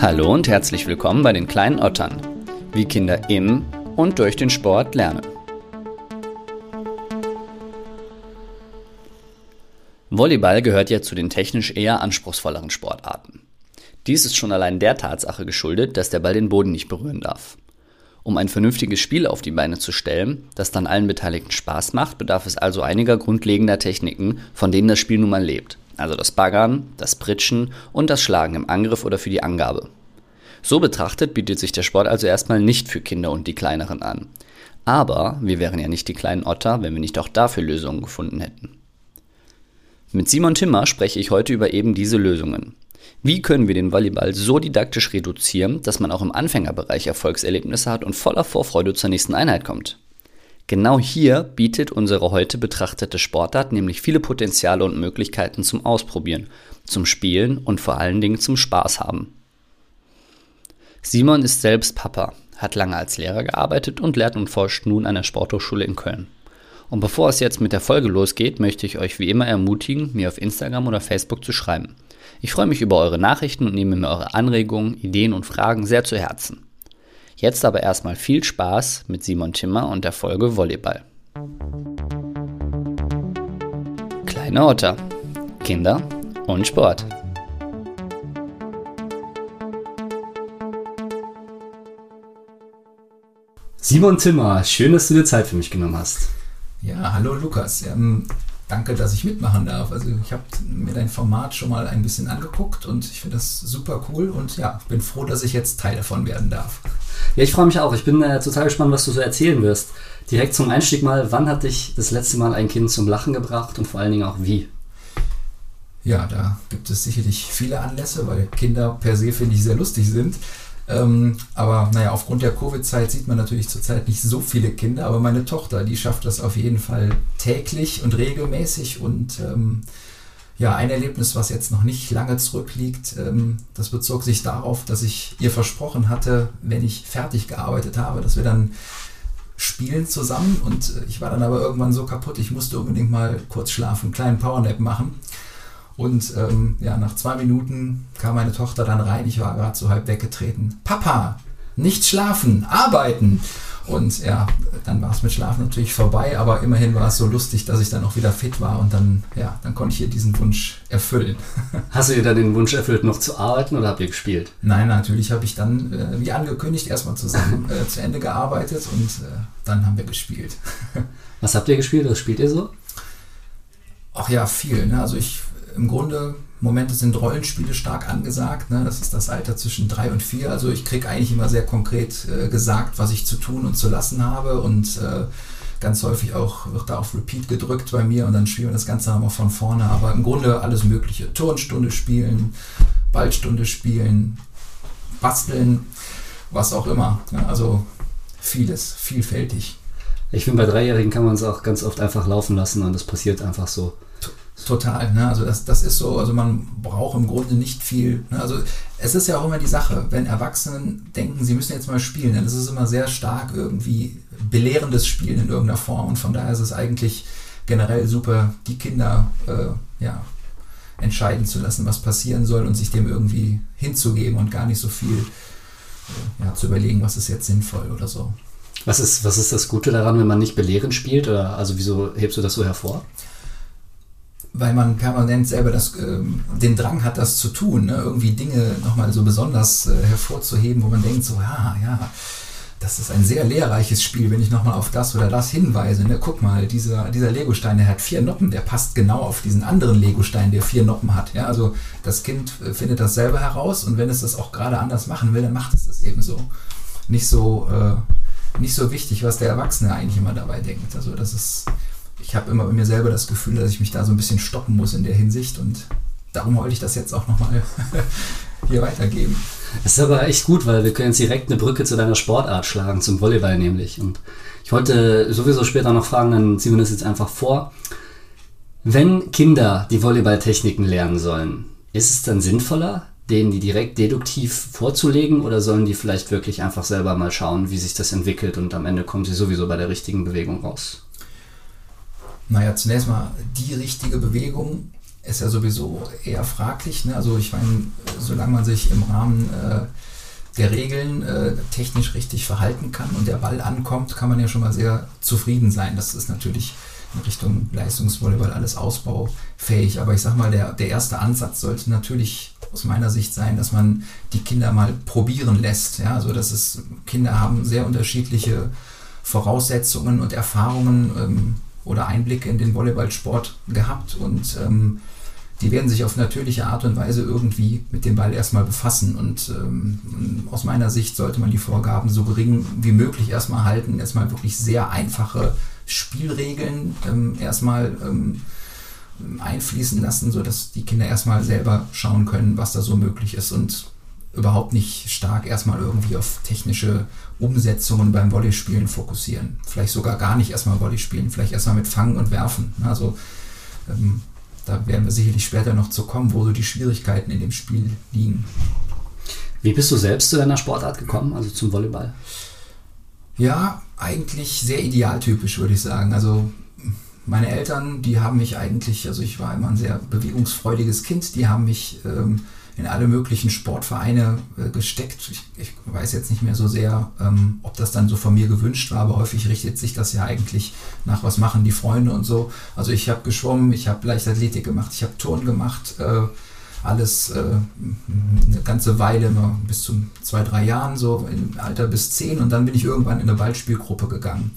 Hallo und herzlich willkommen bei den kleinen Ottern, wie Kinder im und durch den Sport lernen. Volleyball gehört ja zu den technisch eher anspruchsvolleren Sportarten. Dies ist schon allein der Tatsache geschuldet, dass der Ball den Boden nicht berühren darf. Um ein vernünftiges Spiel auf die Beine zu stellen, das dann allen Beteiligten Spaß macht, bedarf es also einiger grundlegender Techniken, von denen das Spiel nun mal lebt. Also das Baggern, das Pritschen und das Schlagen im Angriff oder für die Angabe. So betrachtet bietet sich der Sport also erstmal nicht für Kinder und die Kleineren an. Aber wir wären ja nicht die kleinen Otter, wenn wir nicht auch dafür Lösungen gefunden hätten. Mit Simon Timmer spreche ich heute über eben diese Lösungen. Wie können wir den Volleyball so didaktisch reduzieren, dass man auch im Anfängerbereich Erfolgserlebnisse hat und voller Vorfreude zur nächsten Einheit kommt? Genau hier bietet unsere heute betrachtete Sportart nämlich viele Potenziale und Möglichkeiten zum Ausprobieren, zum Spielen und vor allen Dingen zum Spaß haben. Simon ist selbst Papa, hat lange als Lehrer gearbeitet und lehrt und forscht nun an der Sporthochschule in Köln. Und bevor es jetzt mit der Folge losgeht, möchte ich euch wie immer ermutigen, mir auf Instagram oder Facebook zu schreiben. Ich freue mich über eure Nachrichten und nehme mir eure Anregungen, Ideen und Fragen sehr zu Herzen. Jetzt aber erstmal viel Spaß mit Simon Timmer und der Folge Volleyball. Kleine Otter, Kinder und Sport. Simon Timmer, schön, dass du dir Zeit für mich genommen hast. Ja, hallo Lukas. Danke, dass ich mitmachen darf. Also ich habe mir dein Format schon mal ein bisschen angeguckt und ich finde das super cool und ja, bin froh, dass ich jetzt Teil davon werden darf. Ja, ich freue mich auch. Ich bin äh, total gespannt, was du so erzählen wirst. Direkt zum Einstieg mal, wann hat dich das letzte Mal ein Kind zum Lachen gebracht und vor allen Dingen auch wie? Ja, da gibt es sicherlich viele Anlässe, weil Kinder per se, finde ich, sehr lustig sind. Ähm, aber naja, aufgrund der Covid-Zeit sieht man natürlich zurzeit nicht so viele Kinder, aber meine Tochter, die schafft das auf jeden Fall täglich und regelmäßig und ähm, ja, ein Erlebnis, was jetzt noch nicht lange zurückliegt, ähm, das bezog sich darauf, dass ich ihr versprochen hatte, wenn ich fertig gearbeitet habe, dass wir dann spielen zusammen und äh, ich war dann aber irgendwann so kaputt, ich musste unbedingt mal kurz schlafen, einen kleinen Powernap machen. Und ähm, ja, nach zwei Minuten kam meine Tochter dann rein. Ich war gerade so halb weggetreten. Papa, nicht schlafen, arbeiten. Und ja, dann war es mit Schlafen natürlich vorbei, aber immerhin war es so lustig, dass ich dann auch wieder fit war und dann, ja, dann konnte ich ihr diesen Wunsch erfüllen. Hast du ihr dann den Wunsch erfüllt, noch zu arbeiten oder habt ihr gespielt? Nein, natürlich habe ich dann, äh, wie angekündigt, erstmal zusammen äh, zu Ende gearbeitet und äh, dann haben wir gespielt. Was habt ihr gespielt? Was spielt ihr so? Ach ja, viel. Ne? Also ich im Grunde, Momente sind Rollenspiele stark angesagt. Ne? Das ist das Alter zwischen drei und vier. Also ich kriege eigentlich immer sehr konkret äh, gesagt, was ich zu tun und zu lassen habe. Und äh, ganz häufig auch wird da auf Repeat gedrückt bei mir und dann spielen wir das Ganze nochmal von vorne. Aber im Grunde alles Mögliche. Turnstunde spielen, Ballstunde spielen, basteln, was auch immer. Ne? Also vieles, vielfältig. Ich finde, bei Dreijährigen kann man es auch ganz oft einfach laufen lassen und es passiert einfach so. Total, ne? also das, das ist so, also man braucht im Grunde nicht viel. Ne? Also es ist ja auch immer die Sache, wenn Erwachsene denken, sie müssen jetzt mal spielen, dann ist es immer sehr stark irgendwie belehrendes Spielen in irgendeiner Form und von daher ist es eigentlich generell super, die Kinder äh, ja, entscheiden zu lassen, was passieren soll und sich dem irgendwie hinzugeben und gar nicht so viel äh, ja, zu überlegen, was ist jetzt sinnvoll oder so. Was ist, was ist das Gute daran, wenn man nicht belehrend spielt? Oder also wieso hebst du das so hervor? Weil man permanent selber das, äh, den Drang hat, das zu tun, ne? irgendwie Dinge nochmal so besonders äh, hervorzuheben, wo man denkt, so, ja, ja, das ist ein sehr lehrreiches Spiel, wenn ich nochmal auf das oder das hinweise. Ne? Guck mal, dieser, dieser Legostein, der hat vier Noppen, der passt genau auf diesen anderen Legostein, der vier Noppen hat. Ja? Also das Kind äh, findet das selber heraus und wenn es das auch gerade anders machen will, dann macht es das eben so. Nicht so, äh, nicht so wichtig, was der Erwachsene eigentlich immer dabei denkt. Also das ist ich habe immer bei mir selber das Gefühl, dass ich mich da so ein bisschen stoppen muss in der Hinsicht und darum wollte ich das jetzt auch nochmal hier weitergeben. Das ist aber echt gut, weil wir können jetzt direkt eine Brücke zu deiner Sportart schlagen, zum Volleyball nämlich. Und ich wollte sowieso später noch fragen, dann ziehen wir das jetzt einfach vor. Wenn Kinder die Volleyballtechniken lernen sollen, ist es dann sinnvoller, denen die direkt deduktiv vorzulegen oder sollen die vielleicht wirklich einfach selber mal schauen, wie sich das entwickelt und am Ende kommen sie sowieso bei der richtigen Bewegung raus? Naja, zunächst mal die richtige Bewegung ist ja sowieso eher fraglich. Ne? Also ich meine, solange man sich im Rahmen äh, der Regeln äh, technisch richtig verhalten kann und der Ball ankommt, kann man ja schon mal sehr zufrieden sein. Das ist natürlich in Richtung Leistungsvolleyball alles ausbaufähig. Aber ich sag mal, der, der erste Ansatz sollte natürlich aus meiner Sicht sein, dass man die Kinder mal probieren lässt. Ja, also dass es Kinder haben sehr unterschiedliche Voraussetzungen und Erfahrungen ähm, oder Einblicke in den Volleyballsport gehabt und ähm, die werden sich auf natürliche Art und Weise irgendwie mit dem Ball erstmal befassen. Und ähm, aus meiner Sicht sollte man die Vorgaben so gering wie möglich erstmal halten, erstmal wirklich sehr einfache Spielregeln ähm, erstmal ähm, einfließen lassen, sodass die Kinder erstmal selber schauen können, was da so möglich ist und überhaupt nicht stark erstmal irgendwie auf technische Umsetzungen beim Volleyspielen fokussieren. Vielleicht sogar gar nicht erstmal Volley spielen, vielleicht erstmal mit Fangen und Werfen. Also ähm, da werden wir sicherlich später noch zu kommen, wo so die Schwierigkeiten in dem Spiel liegen. Wie bist du selbst zu deiner Sportart gekommen, also zum Volleyball? Ja, eigentlich sehr idealtypisch, würde ich sagen. Also meine Eltern, die haben mich eigentlich, also ich war immer ein sehr bewegungsfreudiges Kind, die haben mich ähm, in alle möglichen Sportvereine äh, gesteckt. Ich, ich, weiß jetzt nicht mehr so sehr, ähm, ob das dann so von mir gewünscht war, aber häufig richtet sich das ja eigentlich nach, was machen die Freunde und so. Also ich habe geschwommen, ich habe Leichtathletik gemacht, ich habe Turn gemacht, äh, alles äh, eine ganze Weile, nur bis zu zwei, drei Jahren, so im Alter bis zehn und dann bin ich irgendwann in eine Ballspielgruppe gegangen.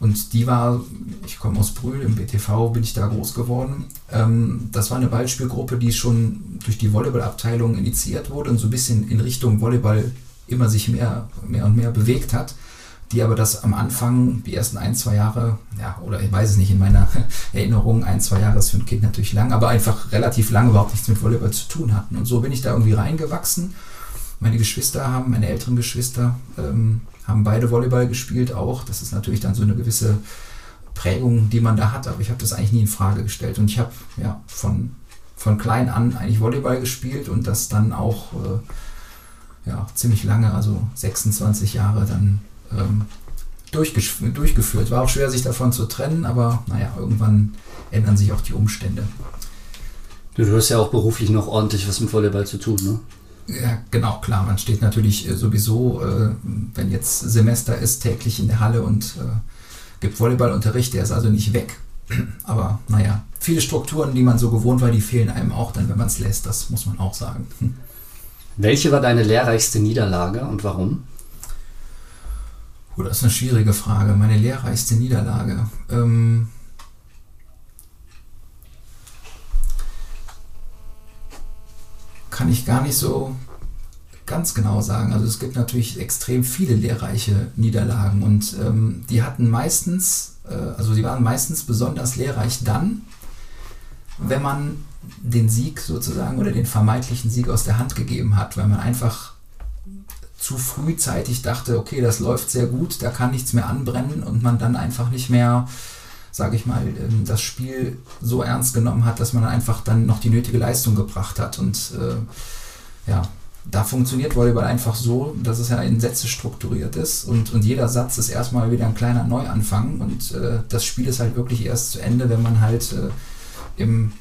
Und die war, ich komme aus Brühl, im BTV bin ich da groß geworden. Ähm, das war eine Ballspielgruppe, die schon durch die Volleyballabteilung initiiert wurde und so ein bisschen in Richtung Volleyball immer sich mehr, mehr und mehr bewegt hat. Die aber das am Anfang, die ersten ein, zwei Jahre, ja, oder ich weiß es nicht, in meiner Erinnerung, ein, zwei Jahre ist für ein Kind natürlich lang, aber einfach relativ lange überhaupt nichts mit Volleyball zu tun hatten. Und so bin ich da irgendwie reingewachsen. Meine Geschwister haben, meine älteren Geschwister, ähm, haben beide Volleyball gespielt auch. Das ist natürlich dann so eine gewisse Prägung, die man da hat, aber ich habe das eigentlich nie in Frage gestellt. Und ich habe ja von, von klein an eigentlich Volleyball gespielt und das dann auch äh, ja, ziemlich lange, also 26 Jahre dann ähm, durchgeführt. War auch schwer, sich davon zu trennen, aber naja, irgendwann ändern sich auch die Umstände. Du hast ja auch beruflich noch ordentlich was mit Volleyball zu tun, ne? Ja, genau, klar. Man steht natürlich äh, sowieso, äh, wenn jetzt Semester ist, täglich in der Halle und äh, gibt Volleyballunterricht. Der ist also nicht weg. Aber naja, viele Strukturen, die man so gewohnt war, die fehlen einem auch dann, wenn man es lässt. Das muss man auch sagen. Welche war deine lehrreichste Niederlage und warum? Oh, das ist eine schwierige Frage. Meine lehrreichste Niederlage. Ähm, kann ich gar nicht so ganz genau sagen. Also es gibt natürlich extrem viele lehrreiche Niederlagen und ähm, die hatten meistens, äh, also die waren meistens besonders lehrreich dann, wenn man den Sieg sozusagen oder den vermeintlichen Sieg aus der Hand gegeben hat, weil man einfach zu frühzeitig dachte, okay, das läuft sehr gut, da kann nichts mehr anbrennen und man dann einfach nicht mehr sage ich mal, ähm, das Spiel so ernst genommen hat, dass man einfach dann noch die nötige Leistung gebracht hat. Und äh, ja, da funktioniert Volleyball einfach so, dass es ja in Sätze strukturiert ist und, und jeder Satz ist erstmal wieder ein kleiner Neuanfang und äh, das Spiel ist halt wirklich erst zu Ende, wenn man halt äh, im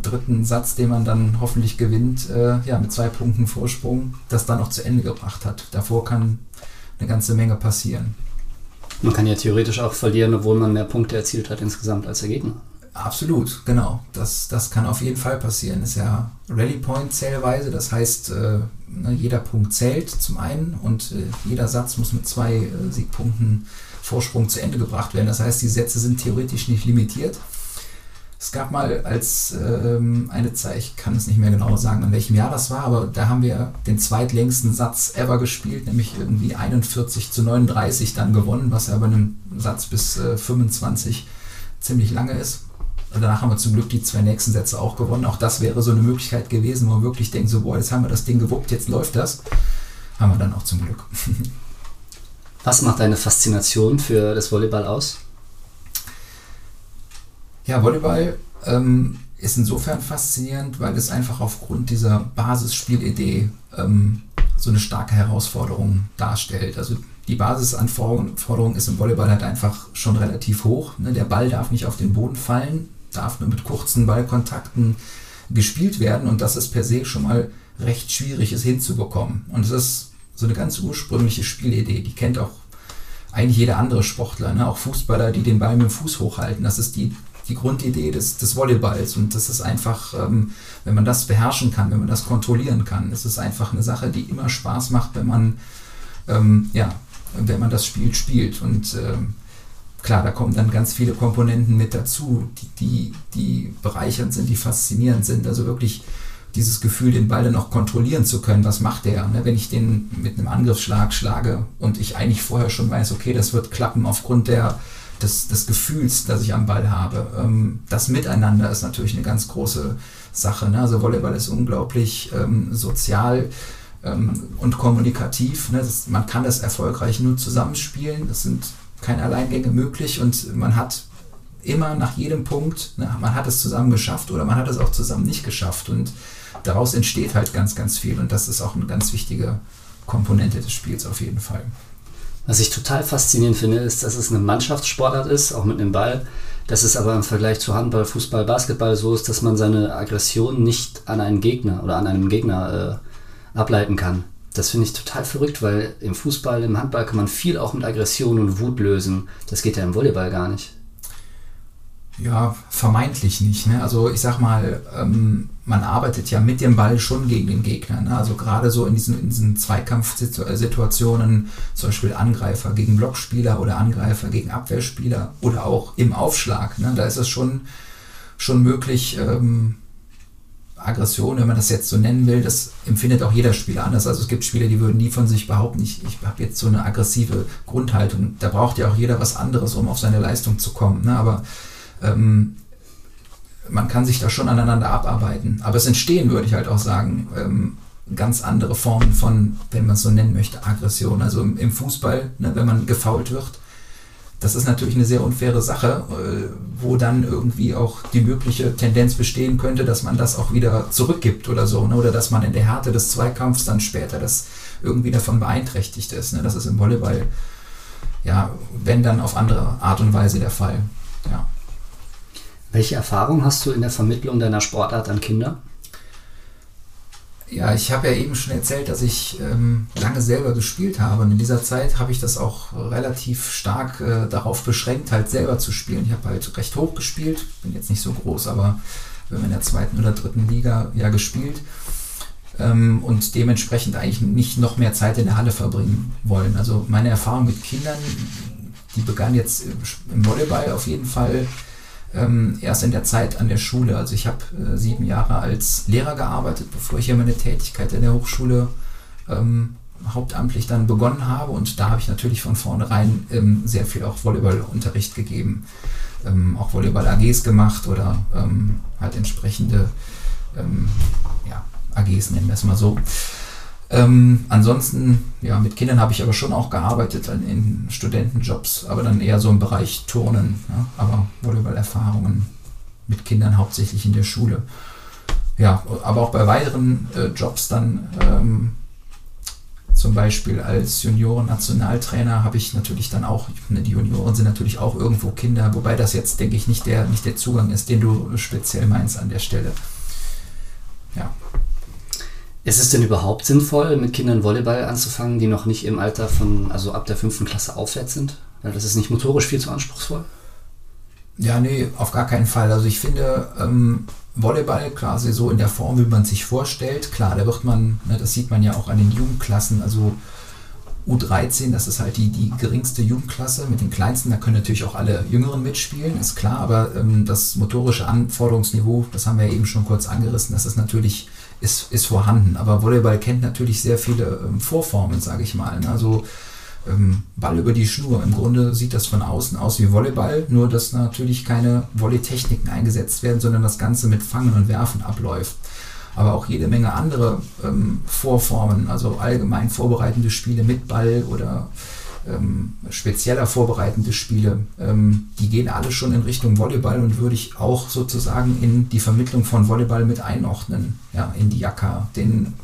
dritten Satz, den man dann hoffentlich gewinnt, äh, ja, mit zwei Punkten Vorsprung, das dann auch zu Ende gebracht hat. Davor kann eine ganze Menge passieren. Man kann ja theoretisch auch verlieren, obwohl man mehr Punkte erzielt hat insgesamt als der Gegner. Absolut, genau. Das, das kann auf jeden Fall passieren. Ist ja Rally Point zählweise, das heißt, äh, ne, jeder Punkt zählt zum einen und äh, jeder Satz muss mit zwei äh, Siegpunkten Vorsprung zu Ende gebracht werden. Das heißt, die Sätze sind theoretisch nicht limitiert. Es gab mal als ähm, eine Zeit, ich kann es nicht mehr genau sagen, in welchem Jahr das war, aber da haben wir den zweitlängsten Satz ever gespielt, nämlich irgendwie 41 zu 39 dann gewonnen, was ja bei einem Satz bis äh, 25 ziemlich lange ist. Danach haben wir zum Glück die zwei nächsten Sätze auch gewonnen. Auch das wäre so eine Möglichkeit gewesen, wo man wirklich denkt, so, boah, jetzt haben wir das Ding gewuppt, jetzt läuft das. Haben wir dann auch zum Glück. Was macht deine Faszination für das Volleyball aus? Ja, Volleyball ähm, ist insofern faszinierend, weil es einfach aufgrund dieser Basisspielidee ähm, so eine starke Herausforderung darstellt. Also die Basisanforderung ist im Volleyball halt einfach schon relativ hoch. Ne? Der Ball darf nicht auf den Boden fallen. darf nur mit kurzen Ballkontakten gespielt werden und das ist per se schon mal recht schwierig, es hinzubekommen. Und es ist so eine ganz ursprüngliche Spielidee, die kennt auch eigentlich jeder andere Sportler, ne? auch Fußballer, die den Ball mit dem Fuß hochhalten. Das ist die, die Grundidee des, des Volleyballs und das ist einfach, ähm, wenn man das beherrschen kann, wenn man das kontrollieren kann, das ist einfach eine Sache, die immer Spaß macht, wenn man, ähm, ja, wenn man das Spiel spielt und ähm, klar, da kommen dann ganz viele Komponenten mit dazu, die, die, die bereichernd sind, die faszinierend sind. Also wirklich dieses Gefühl, den Ball dann auch kontrollieren zu können. Was macht der? Ne? Wenn ich den mit einem Angriffsschlag schlage und ich eigentlich vorher schon weiß, okay, das wird klappen aufgrund der, des, des Gefühls, das ich am Ball habe. Ähm, das Miteinander ist natürlich eine ganz große Sache. Ne? Also Volleyball ist unglaublich ähm, sozial ähm, und kommunikativ. Ne? Das, man kann das erfolgreich nur zusammenspielen. Das sind keine Alleingänge möglich und man hat immer nach jedem Punkt, ne, man hat es zusammen geschafft oder man hat es auch zusammen nicht geschafft und daraus entsteht halt ganz, ganz viel und das ist auch eine ganz wichtige Komponente des Spiels auf jeden Fall. Was ich total faszinierend finde, ist, dass es eine Mannschaftssportart ist, auch mit einem Ball. Dass es aber im Vergleich zu Handball, Fußball, Basketball so ist, dass man seine Aggression nicht an einen Gegner oder an einem Gegner äh, ableiten kann. Das finde ich total verrückt, weil im Fußball, im Handball kann man viel auch mit Aggression und Wut lösen. Das geht ja im Volleyball gar nicht. Ja, vermeintlich nicht. Ne? Also ich sag mal, ähm, man arbeitet ja mit dem Ball schon gegen den Gegner. Ne? Also gerade so in diesen, in diesen Zweikampfsituationen, zum Beispiel Angreifer gegen Blockspieler oder Angreifer gegen Abwehrspieler oder auch im Aufschlag. Ne? Da ist es schon, schon möglich, ähm, Aggression, wenn man das jetzt so nennen will, das empfindet auch jeder Spieler anders. Also es gibt Spieler, die würden nie von sich behaupten, ich, ich habe jetzt so eine aggressive Grundhaltung. Da braucht ja auch jeder was anderes, um auf seine Leistung zu kommen. Ne? Aber ähm, man kann sich da schon aneinander abarbeiten. Aber es entstehen, würde ich halt auch sagen, ähm, ganz andere Formen von, wenn man es so nennen möchte, Aggression. Also im, im Fußball, ne, wenn man gefault wird, das ist natürlich eine sehr unfaire Sache, äh, wo dann irgendwie auch die mögliche Tendenz bestehen könnte, dass man das auch wieder zurückgibt oder so, ne? oder dass man in der Härte des Zweikampfs dann später das irgendwie davon beeinträchtigt ist. Ne? Das ist im Volleyball, ja, wenn dann auf andere Art und Weise der Fall. Ja. Welche Erfahrung hast du in der Vermittlung deiner Sportart an Kinder? Ja, ich habe ja eben schon erzählt, dass ich ähm, lange selber gespielt habe. Und in dieser Zeit habe ich das auch relativ stark äh, darauf beschränkt, halt selber zu spielen. Ich habe halt recht hoch gespielt, bin jetzt nicht so groß, aber wir in der zweiten oder dritten Liga ja gespielt. Ähm, und dementsprechend eigentlich nicht noch mehr Zeit in der Halle verbringen wollen. Also meine Erfahrung mit Kindern, die begann jetzt im Volleyball auf jeden Fall ähm, erst in der Zeit an der Schule. Also ich habe äh, sieben Jahre als Lehrer gearbeitet, bevor ich hier meine Tätigkeit in der Hochschule ähm, hauptamtlich dann begonnen habe. Und da habe ich natürlich von vornherein ähm, sehr viel auch Volleyballunterricht gegeben. Ähm, auch Volleyball-AGs gemacht oder ähm, halt entsprechende ähm, ja, AGs, nennen wir es mal so. Ähm, ansonsten, ja, mit Kindern habe ich aber schon auch gearbeitet in Studentenjobs, aber dann eher so im Bereich Turnen, ja, aber Volleyball-Erfahrungen mit Kindern hauptsächlich in der Schule. Ja, aber auch bei weiteren äh, Jobs dann, ähm, zum Beispiel als Junioren-Nationaltrainer habe ich natürlich dann auch, die Junioren sind natürlich auch irgendwo Kinder, wobei das jetzt, denke ich, nicht der, nicht der Zugang ist, den du speziell meinst an der Stelle. Ja. Ist es denn überhaupt sinnvoll, mit Kindern Volleyball anzufangen, die noch nicht im Alter von, also ab der fünften Klasse aufwärts sind? Weil das ist nicht motorisch viel zu anspruchsvoll? Ja, nee, auf gar keinen Fall. Also ich finde, ähm, Volleyball quasi so in der Form, wie man sich vorstellt, klar, da wird man, ne, das sieht man ja auch an den Jugendklassen, also U13, das ist halt die, die geringste Jugendklasse mit den kleinsten, da können natürlich auch alle Jüngeren mitspielen, ist klar, aber ähm, das motorische Anforderungsniveau, das haben wir eben schon kurz angerissen, das ist natürlich ist, ist vorhanden. Aber Volleyball kennt natürlich sehr viele ähm, Vorformen, sage ich mal. Ne? Also ähm, Ball über die Schnur. Im Grunde sieht das von außen aus wie Volleyball, nur dass natürlich keine Volleytechniken eingesetzt werden, sondern das Ganze mit Fangen und Werfen abläuft. Aber auch jede Menge andere ähm, Vorformen, also allgemein vorbereitende Spiele mit Ball oder ähm, spezieller vorbereitende Spiele, ähm, die gehen alle schon in Richtung Volleyball und würde ich auch sozusagen in die Vermittlung von Volleyball mit einordnen, ja, in die Jacke, den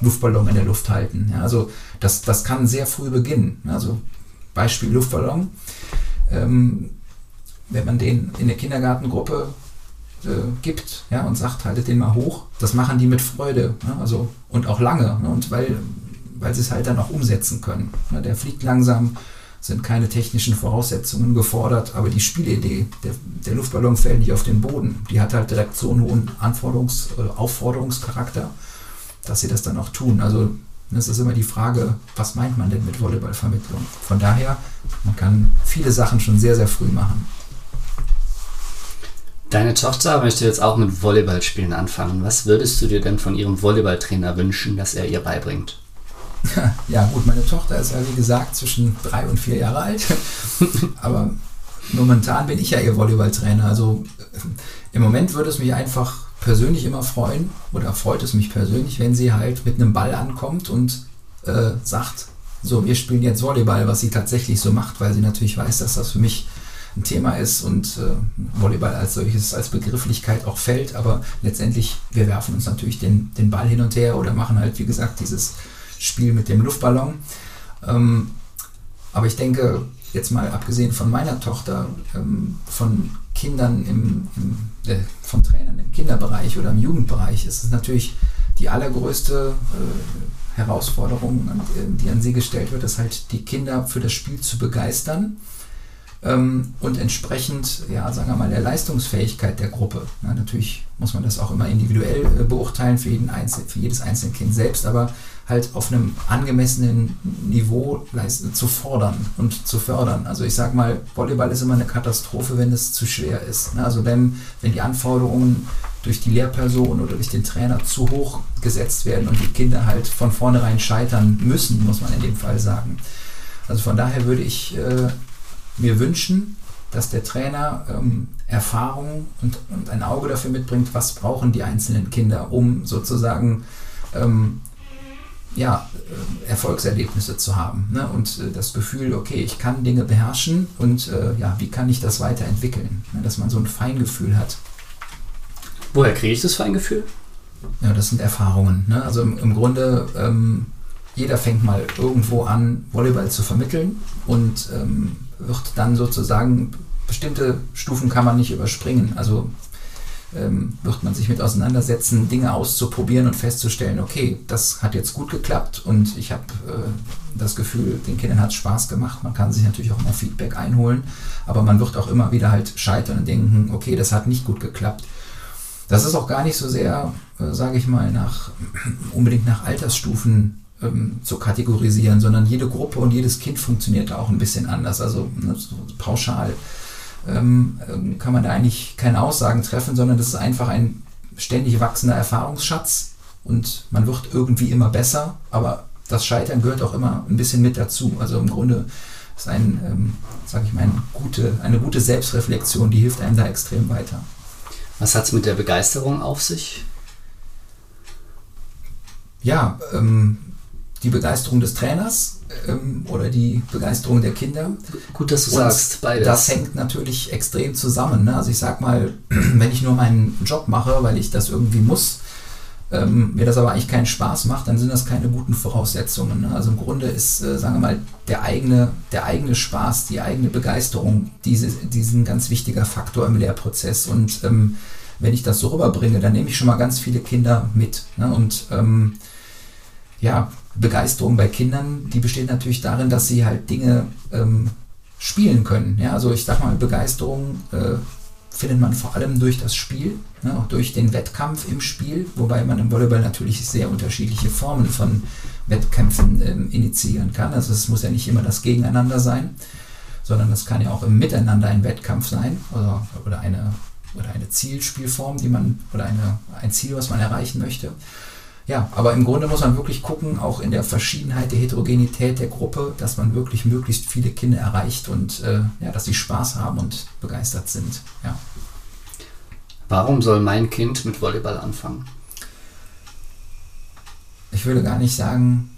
Luftballon in der Luft halten. Ja, also das, das kann sehr früh beginnen. Also Beispiel Luftballon. Ähm, wenn man den in der Kindergartengruppe äh, gibt ja, und sagt, haltet den mal hoch, das machen die mit Freude ne, also, und auch lange. Ne, und weil, weil sie es halt dann auch umsetzen können. Ne, der fliegt langsam, sind keine technischen Voraussetzungen gefordert, aber die Spielidee, der, der Luftballon fällt nicht auf den Boden. Die hat halt direkt so einen hohen Anforderungs-, äh, Aufforderungscharakter, dass sie das dann auch tun. Also das ist immer die Frage, was meint man denn mit Volleyballvermittlung? Von daher, man kann viele Sachen schon sehr, sehr früh machen. Deine Tochter möchte jetzt auch mit Volleyballspielen anfangen. Was würdest du dir denn von ihrem Volleyballtrainer wünschen, dass er ihr beibringt? Ja, gut, meine Tochter ist ja wie gesagt zwischen drei und vier Jahre alt. Aber momentan bin ich ja ihr Volleyballtrainer. Also im Moment würde es mich einfach persönlich immer freuen, oder freut es mich persönlich, wenn sie halt mit einem Ball ankommt und äh, sagt, so, wir spielen jetzt Volleyball, was sie tatsächlich so macht, weil sie natürlich weiß, dass das für mich ein Thema ist und äh, Volleyball als solches, als Begrifflichkeit auch fällt. Aber letztendlich, wir werfen uns natürlich den, den Ball hin und her oder machen halt, wie gesagt, dieses Spiel mit dem Luftballon. Ähm, aber ich denke, jetzt mal abgesehen von meiner Tochter, ähm, von Kindern im, im äh, von Trainern im Kinderbereich oder im Jugendbereich, ist es natürlich die allergrößte äh, Herausforderung, die an sie gestellt wird, ist halt die Kinder für das Spiel zu begeistern ähm, und entsprechend, ja, sagen wir mal, der Leistungsfähigkeit der Gruppe. Ja, natürlich muss man das auch immer individuell äh, beurteilen für, jeden Einzel für jedes einzelne Kind selbst, aber halt auf einem angemessenen Niveau zu fordern und zu fördern. Also ich sage mal, Volleyball ist immer eine Katastrophe, wenn es zu schwer ist. Ne? Also wenn, wenn die Anforderungen durch die Lehrperson oder durch den Trainer zu hoch gesetzt werden und die Kinder halt von vornherein scheitern müssen, muss man in dem Fall sagen. Also von daher würde ich äh, mir wünschen, dass der Trainer ähm, Erfahrung und, und, ein Auge dafür mitbringt, was brauchen die einzelnen Kinder, um sozusagen ähm, ja, äh, Erfolgserlebnisse zu haben. Ne? Und äh, das Gefühl, okay, ich kann Dinge beherrschen und äh, ja, wie kann ich das weiterentwickeln? Ne? Dass man so ein Feingefühl hat. Woher kriege ich das Feingefühl? Ja, das sind Erfahrungen. Ne? Also im, im Grunde ähm, jeder fängt mal irgendwo an, Volleyball zu vermitteln und ähm, wird dann sozusagen, bestimmte Stufen kann man nicht überspringen. Also ähm, wird man sich mit auseinandersetzen, Dinge auszuprobieren und festzustellen, okay, das hat jetzt gut geklappt und ich habe äh, das Gefühl, den Kindern hat es Spaß gemacht. Man kann sich natürlich auch immer Feedback einholen, aber man wird auch immer wieder halt scheitern und denken, okay, das hat nicht gut geklappt. Das ist auch gar nicht so sehr, äh, sage ich mal, nach unbedingt nach Altersstufen ähm, zu kategorisieren, sondern jede Gruppe und jedes Kind funktioniert auch ein bisschen anders. Also ne, so pauschal ähm, ähm, kann man da eigentlich keine Aussagen treffen, sondern das ist einfach ein ständig wachsender Erfahrungsschatz und man wird irgendwie immer besser, aber das Scheitern gehört auch immer ein bisschen mit dazu. Also im Grunde ist ein, ähm, sage ich mal, eine gute, eine gute Selbstreflexion, die hilft einem da extrem weiter. Was hat es mit der Begeisterung auf sich? Ja, ähm, die Begeisterung des Trainers ähm, oder die Begeisterung der Kinder. Gut, dass du Und sagst, beides. Das hängt natürlich extrem zusammen. Ne? Also ich sag mal, wenn ich nur meinen Job mache, weil ich das irgendwie muss, ähm, mir das aber eigentlich keinen Spaß macht, dann sind das keine guten Voraussetzungen. Ne? Also im Grunde ist, äh, sagen wir mal, der eigene, der eigene Spaß, die eigene Begeisterung, diese, diesen ganz wichtiger Faktor im Lehrprozess. Und ähm, wenn ich das so rüberbringe, dann nehme ich schon mal ganz viele Kinder mit. Ne? Und ähm, ja, Begeisterung bei Kindern, die besteht natürlich darin, dass sie halt Dinge ähm, spielen können. Ja, also ich sag mal, Begeisterung äh, findet man vor allem durch das Spiel, ne, auch durch den Wettkampf im Spiel, wobei man im Volleyball natürlich sehr unterschiedliche Formen von Wettkämpfen ähm, initiieren kann. Also es muss ja nicht immer das Gegeneinander sein, sondern das kann ja auch im Miteinander ein Wettkampf sein oder, oder eine oder eine Zielspielform, die man oder eine, ein Ziel, was man erreichen möchte. Ja, aber im Grunde muss man wirklich gucken, auch in der Verschiedenheit der Heterogenität der Gruppe, dass man wirklich möglichst viele Kinder erreicht und äh, ja, dass sie Spaß haben und begeistert sind. Ja. Warum soll mein Kind mit Volleyball anfangen? Ich würde gar nicht sagen,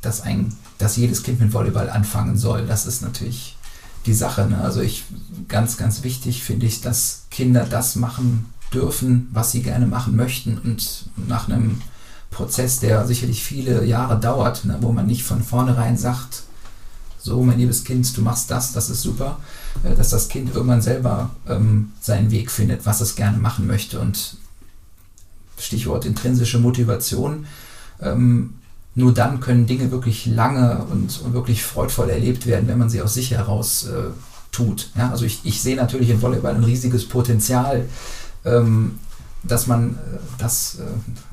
dass, ein, dass jedes Kind mit Volleyball anfangen soll. Das ist natürlich die Sache. Ne? Also ich ganz, ganz wichtig finde ich, dass Kinder das machen dürfen, was sie gerne machen möchten und nach einem Prozess, der sicherlich viele Jahre dauert, ne, wo man nicht von vornherein sagt, so mein liebes Kind, du machst das, das ist super, äh, dass das Kind irgendwann selber ähm, seinen Weg findet, was es gerne machen möchte. Und Stichwort intrinsische Motivation. Ähm, nur dann können Dinge wirklich lange und, und, wirklich freudvoll erlebt werden, wenn man sie aus sich heraus äh, tut. Ja, also ich, ich sehe natürlich im Volleyball ein riesiges Potenzial, ähm, dass man, äh, dass, äh,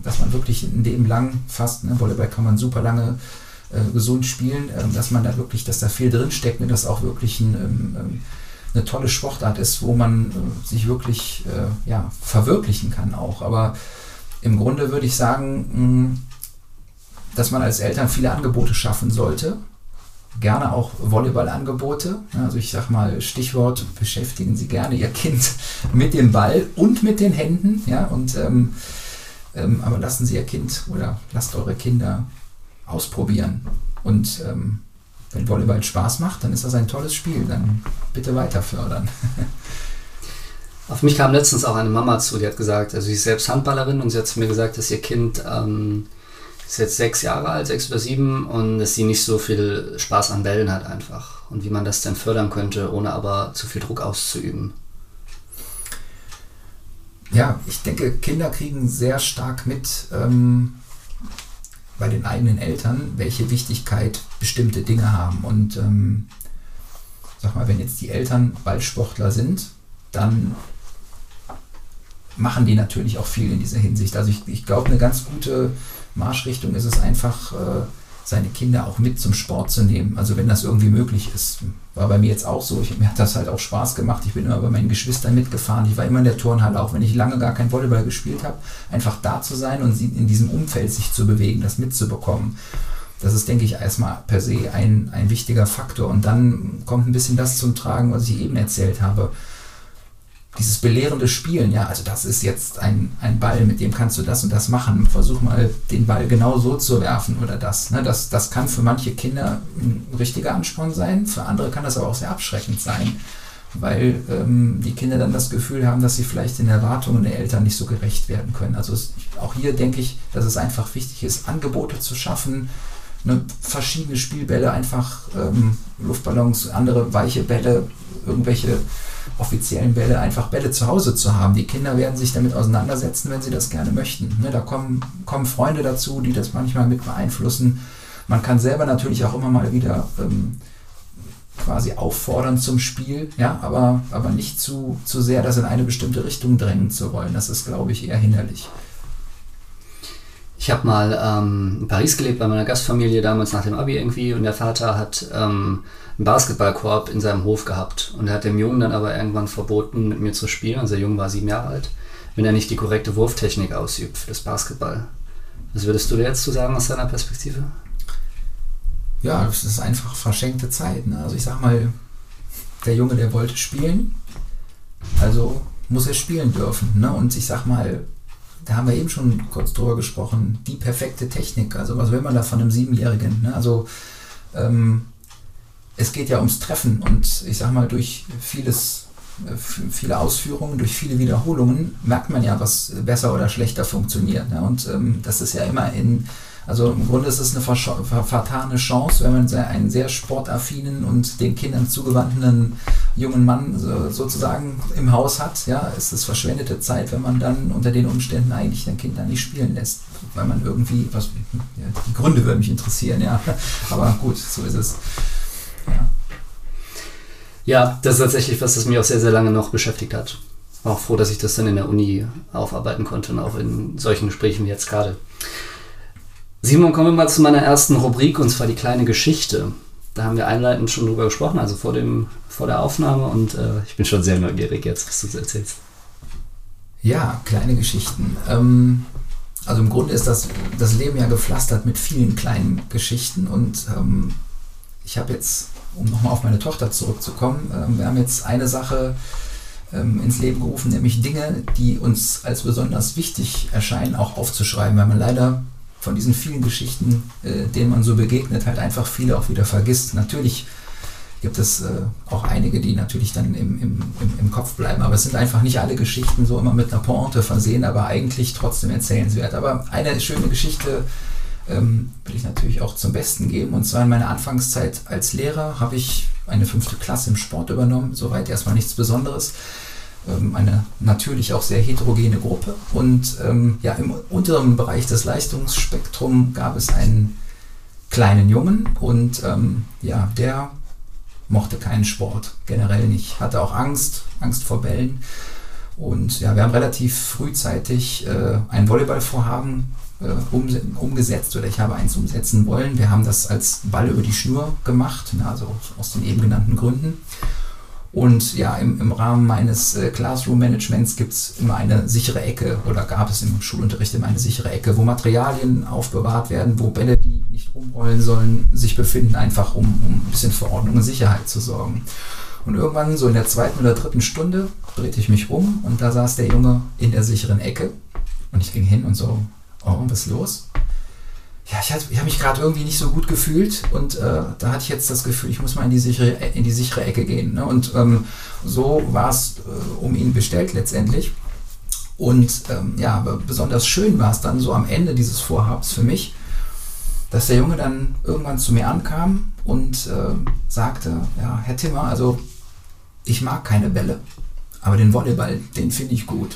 dass man wirklich ein Leben lang fast, ne, Volleyball kann man super lange äh, gesund spielen, äh, dass man da wirklich, dass da viel drinsteckt und dass auch wirklich ein, ähm, ähm eine tolle Sportart ist, wo man äh, sich wirklich äh, ja, verwirklichen kann auch. Aber im Grunde würde ich sagen, mh, dass man als Eltern viele Angebote schaffen sollte, gerne auch Volleyballangebote. Also ich sag mal, Stichwort, beschäftigen Sie gerne Ihr Kind mit dem Ball und mit den Händen. Ja, und, ähm, ähm, aber lassen Sie Ihr Kind oder lasst eure Kinder ausprobieren. Und ähm, wenn Volleyball Spaß macht, dann ist das ein tolles Spiel. Dann bitte weiter fördern. Auf mich kam letztens auch eine Mama zu, die hat gesagt, also sie ist selbst Handballerin und sie hat zu mir gesagt, dass ihr Kind ähm, ist jetzt sechs Jahre alt, sechs oder sieben, und dass sie nicht so viel Spaß an Bällen hat einfach. Und wie man das denn fördern könnte, ohne aber zu viel Druck auszuüben. Ja, ich denke, Kinder kriegen sehr stark mit ähm, bei den eigenen Eltern, welche Wichtigkeit bestimmte Dinge haben. Und ähm, sag mal, wenn jetzt die Eltern Ballsportler sind, dann machen die natürlich auch viel in dieser Hinsicht. Also ich, ich glaube, eine ganz gute Marschrichtung ist es einfach, äh, seine Kinder auch mit zum Sport zu nehmen. Also wenn das irgendwie möglich ist. War bei mir jetzt auch so. Ich, mir hat das halt auch Spaß gemacht. Ich bin immer bei meinen Geschwistern mitgefahren. Ich war immer in der Turnhalle, auch wenn ich lange gar kein Volleyball gespielt habe. Einfach da zu sein und in diesem Umfeld sich zu bewegen, das mitzubekommen. Das ist, denke ich, erstmal per se ein, ein wichtiger Faktor. Und dann kommt ein bisschen das zum Tragen, was ich eben erzählt habe dieses belehrende Spielen, ja, also das ist jetzt ein, ein Ball, mit dem kannst du das und das machen. Versuch mal, den Ball genau so zu werfen oder das. Ne? Das, das kann für manche Kinder ein richtiger Ansporn sein, für andere kann das aber auch sehr abschreckend sein, weil ähm, die Kinder dann das Gefühl haben, dass sie vielleicht den Erwartungen der Eltern nicht so gerecht werden können. Also es, auch hier denke ich, dass es einfach wichtig ist, Angebote zu schaffen, ne, verschiedene Spielbälle, einfach ähm, Luftballons, andere weiche Bälle, irgendwelche offiziellen Bälle einfach Bälle zu Hause zu haben. Die Kinder werden sich damit auseinandersetzen, wenn sie das gerne möchten. Ne, da kommen, kommen Freunde dazu, die das manchmal mit beeinflussen. Man kann selber natürlich auch immer mal wieder ähm, quasi auffordern zum Spiel, ja, aber, aber nicht zu, zu sehr das in eine bestimmte Richtung drängen zu wollen. Das ist, glaube ich, eher hinderlich. Ich habe mal ähm, in Paris gelebt bei meiner Gastfamilie damals nach dem Abi irgendwie und der Vater hat ähm, einen Basketballkorb in seinem Hof gehabt und er hat dem Jungen dann aber irgendwann verboten, mit mir zu spielen. Also der Junge war sieben Jahre alt, wenn er nicht die korrekte Wurftechnik ausübt für das Basketball. Was würdest du dir jetzt zu sagen aus deiner Perspektive? Ja, das ist einfach verschenkte Zeit. Ne? Also ich sag mal, der Junge, der wollte spielen, also muss er spielen dürfen. Ne? Und ich sag mal, da haben wir eben schon kurz drüber gesprochen, die perfekte Technik. Also was will man da von einem Siebenjährigen? Ne? Also ähm, es geht ja ums Treffen und ich sag mal, durch vieles, äh, viele Ausführungen, durch viele Wiederholungen merkt man ja, was besser oder schlechter funktioniert. Ja? Und ähm, das ist ja immer in, also im Grunde ist es eine vertane Chance, wenn man einen sehr sportaffinen und den Kindern zugewandten jungen Mann sozusagen im Haus hat. Ja, ist verschwendete Zeit, wenn man dann unter den Umständen eigentlich den Kindern nicht spielen lässt, weil man irgendwie, was, ja, die Gründe würden mich interessieren, ja. Aber gut, so ist es. Ja. das ist tatsächlich was, das mich auch sehr, sehr lange noch beschäftigt hat. War auch froh, dass ich das dann in der Uni aufarbeiten konnte und auch in solchen Gesprächen wie jetzt gerade. Simon, kommen wir mal zu meiner ersten Rubrik und zwar die kleine Geschichte. Da haben wir einleitend schon drüber gesprochen, also vor, dem, vor der Aufnahme und äh, ich bin schon sehr neugierig jetzt, was du erzählst. Ja, kleine Geschichten. Ähm, also im Grunde ist das, das Leben ja gepflastert mit vielen kleinen Geschichten und ähm, ich habe jetzt, um nochmal auf meine Tochter zurückzukommen, ähm, wir haben jetzt eine Sache ähm, ins Leben gerufen, nämlich Dinge, die uns als besonders wichtig erscheinen, auch aufzuschreiben, weil man leider von diesen vielen Geschichten, äh, denen man so begegnet, halt einfach viele auch wieder vergisst. Natürlich gibt es äh, auch einige, die natürlich dann im, im, im, im, Kopf bleiben. Aber es sind einfach nicht alle Geschichten so immer mit einer Pointe versehen, aber eigentlich trotzdem erzählenswert. Aber eine schöne Geschichte ähm, will ich natürlich auch zum Besten geben. Und zwar in meiner Anfangszeit als Lehrer habe ich eine fünfte Klasse im Sport übernommen, soweit erstmal nichts Besonderes. Ähm, eine natürlich auch sehr heterogene Gruppe. Und ähm, ja, im unteren Bereich des Leistungsspektrums gab es einen kleinen Jungen und ähm, ja, der mochte keinen Sport, generell nicht, hatte auch Angst, Angst vor Bällen. Und ja, wir haben relativ frühzeitig äh, ein Volleyballvorhaben äh, um, umgesetzt oder ich habe eins umsetzen wollen. Wir haben das als Ball über die Schnur gemacht, also aus den eben genannten Gründen. Und ja, im, im Rahmen meines äh, Classroom-Managements gibt es immer eine sichere Ecke oder gab es im Schulunterricht immer eine sichere Ecke, wo Materialien aufbewahrt werden, wo Bälle, die nicht rumrollen sollen, sich befinden, einfach um, um ein bisschen für Ordnung und Sicherheit zu sorgen. Und irgendwann, so in der zweiten oder dritten Stunde, drehte ich mich um und da saß der Junge in der sicheren Ecke. Und ich ging hin und so, oh, was ist los? ja, ich, ich habe mich gerade irgendwie nicht so gut gefühlt und äh, da hatte ich jetzt das Gefühl, ich muss mal in die sichere, in die sichere Ecke gehen. Ne? Und ähm, so war es äh, um ihn bestellt letztendlich. Und ähm, ja, besonders schön war es dann so am Ende dieses Vorhabens für mich, dass der Junge dann irgendwann zu mir ankam und äh, sagte, ja, Herr Timmer, also ich mag keine Bälle, aber den Volleyball, den finde ich gut.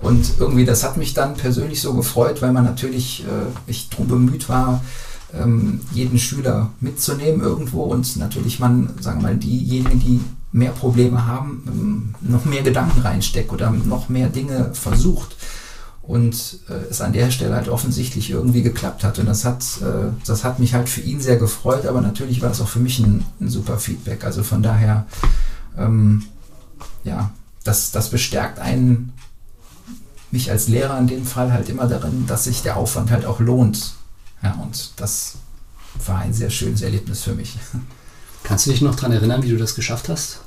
Und irgendwie, das hat mich dann persönlich so gefreut, weil man natürlich, äh, ich darum bemüht war, ähm, jeden Schüler mitzunehmen irgendwo und natürlich man, sagen wir mal, diejenigen, die mehr Probleme haben, ähm, noch mehr Gedanken reinsteckt oder noch mehr Dinge versucht. Und äh, es an der Stelle halt offensichtlich irgendwie geklappt hat. Und das hat, äh, das hat mich halt für ihn sehr gefreut, aber natürlich war es auch für mich ein, ein super Feedback. Also von daher, ähm, ja, das, das bestärkt einen mich als Lehrer in dem Fall halt immer darin, dass sich der Aufwand halt auch lohnt. Ja, und das war ein sehr schönes Erlebnis für mich. Kannst du dich noch daran erinnern, wie du das geschafft hast?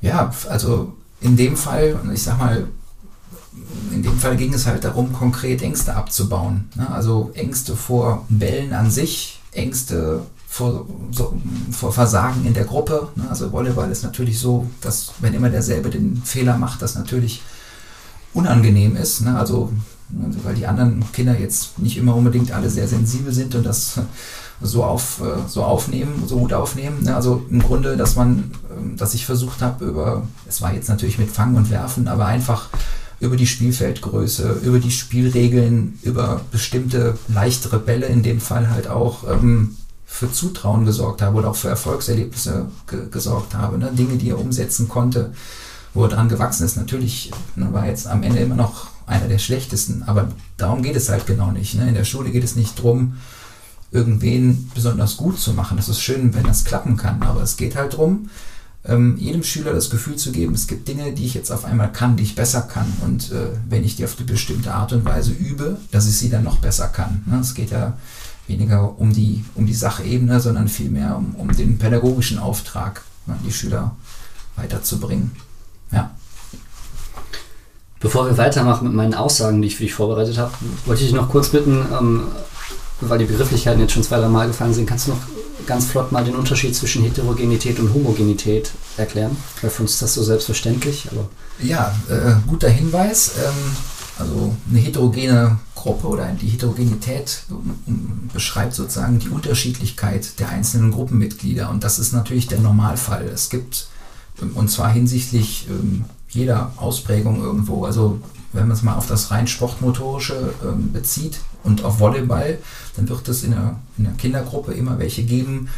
Ja, also in dem Fall, ich sag mal, in dem Fall ging es halt darum, konkret Ängste abzubauen. Ne? Also Ängste vor Bällen an sich, Ängste vor, so, vor Versagen in der Gruppe. Ne? Also Volleyball ist natürlich so, dass wenn immer derselbe den Fehler macht, das natürlich unangenehm ist. Ne? Also, also weil die anderen Kinder jetzt nicht immer unbedingt alle sehr sensibel sind und das so, auf, so aufnehmen, so gut aufnehmen. Ne? Also im Grunde, dass man, ähm, dass ich versucht habe, über, es war jetzt natürlich mit Fangen und Werfen, aber einfach über die Spielfeldgröße, über die Spielregeln, über bestimmte leichtere Bälle in dem Fall halt auch ähm, für Zutrauen gesorgt habe oder auch für Erfolgserlebnisse ge gesorgt habe. Ne? Dinge, die er umsetzen konnte, wo er dran gewachsen ist. Natürlich ne, war jetzt am Ende immer noch einer der schlechtesten, aber darum geht es halt genau nicht. Ne? In der Schule geht es nicht darum, irgendwen besonders gut zu machen. Das ist schön, wenn das klappen kann, aber es geht halt darum, ähm, jedem Schüler das Gefühl zu geben, es gibt Dinge, die ich jetzt auf einmal kann, die ich besser kann. Und äh, wenn ich die auf eine bestimmte Art und Weise übe, dass ich sie dann noch besser kann. Ne? Es geht ja weniger um die, um die Sachebene, sondern vielmehr um, um den pädagogischen Auftrag, ne, die Schüler weiterzubringen. Ja. Bevor wir weitermachen mit meinen Aussagen, die ich für dich vorbereitet habe, wollte ich dich noch kurz bitten, ähm, weil die Begrifflichkeiten jetzt schon zwei, drei Mal gefallen sind, kannst du noch ganz flott mal den Unterschied zwischen Heterogenität und Homogenität erklären? Weil für uns ist das so selbstverständlich. Aber ja, äh, guter Hinweis. Ähm, also eine heterogene Gruppe oder die Heterogenität beschreibt sozusagen die Unterschiedlichkeit der einzelnen Gruppenmitglieder. Und das ist natürlich der Normalfall. Es gibt, und zwar hinsichtlich ähm, jeder Ausprägung irgendwo, also wenn man es mal auf das rein sportmotorische ähm, bezieht und auf Volleyball, dann wird es in einer, in einer Kindergruppe immer welche geben,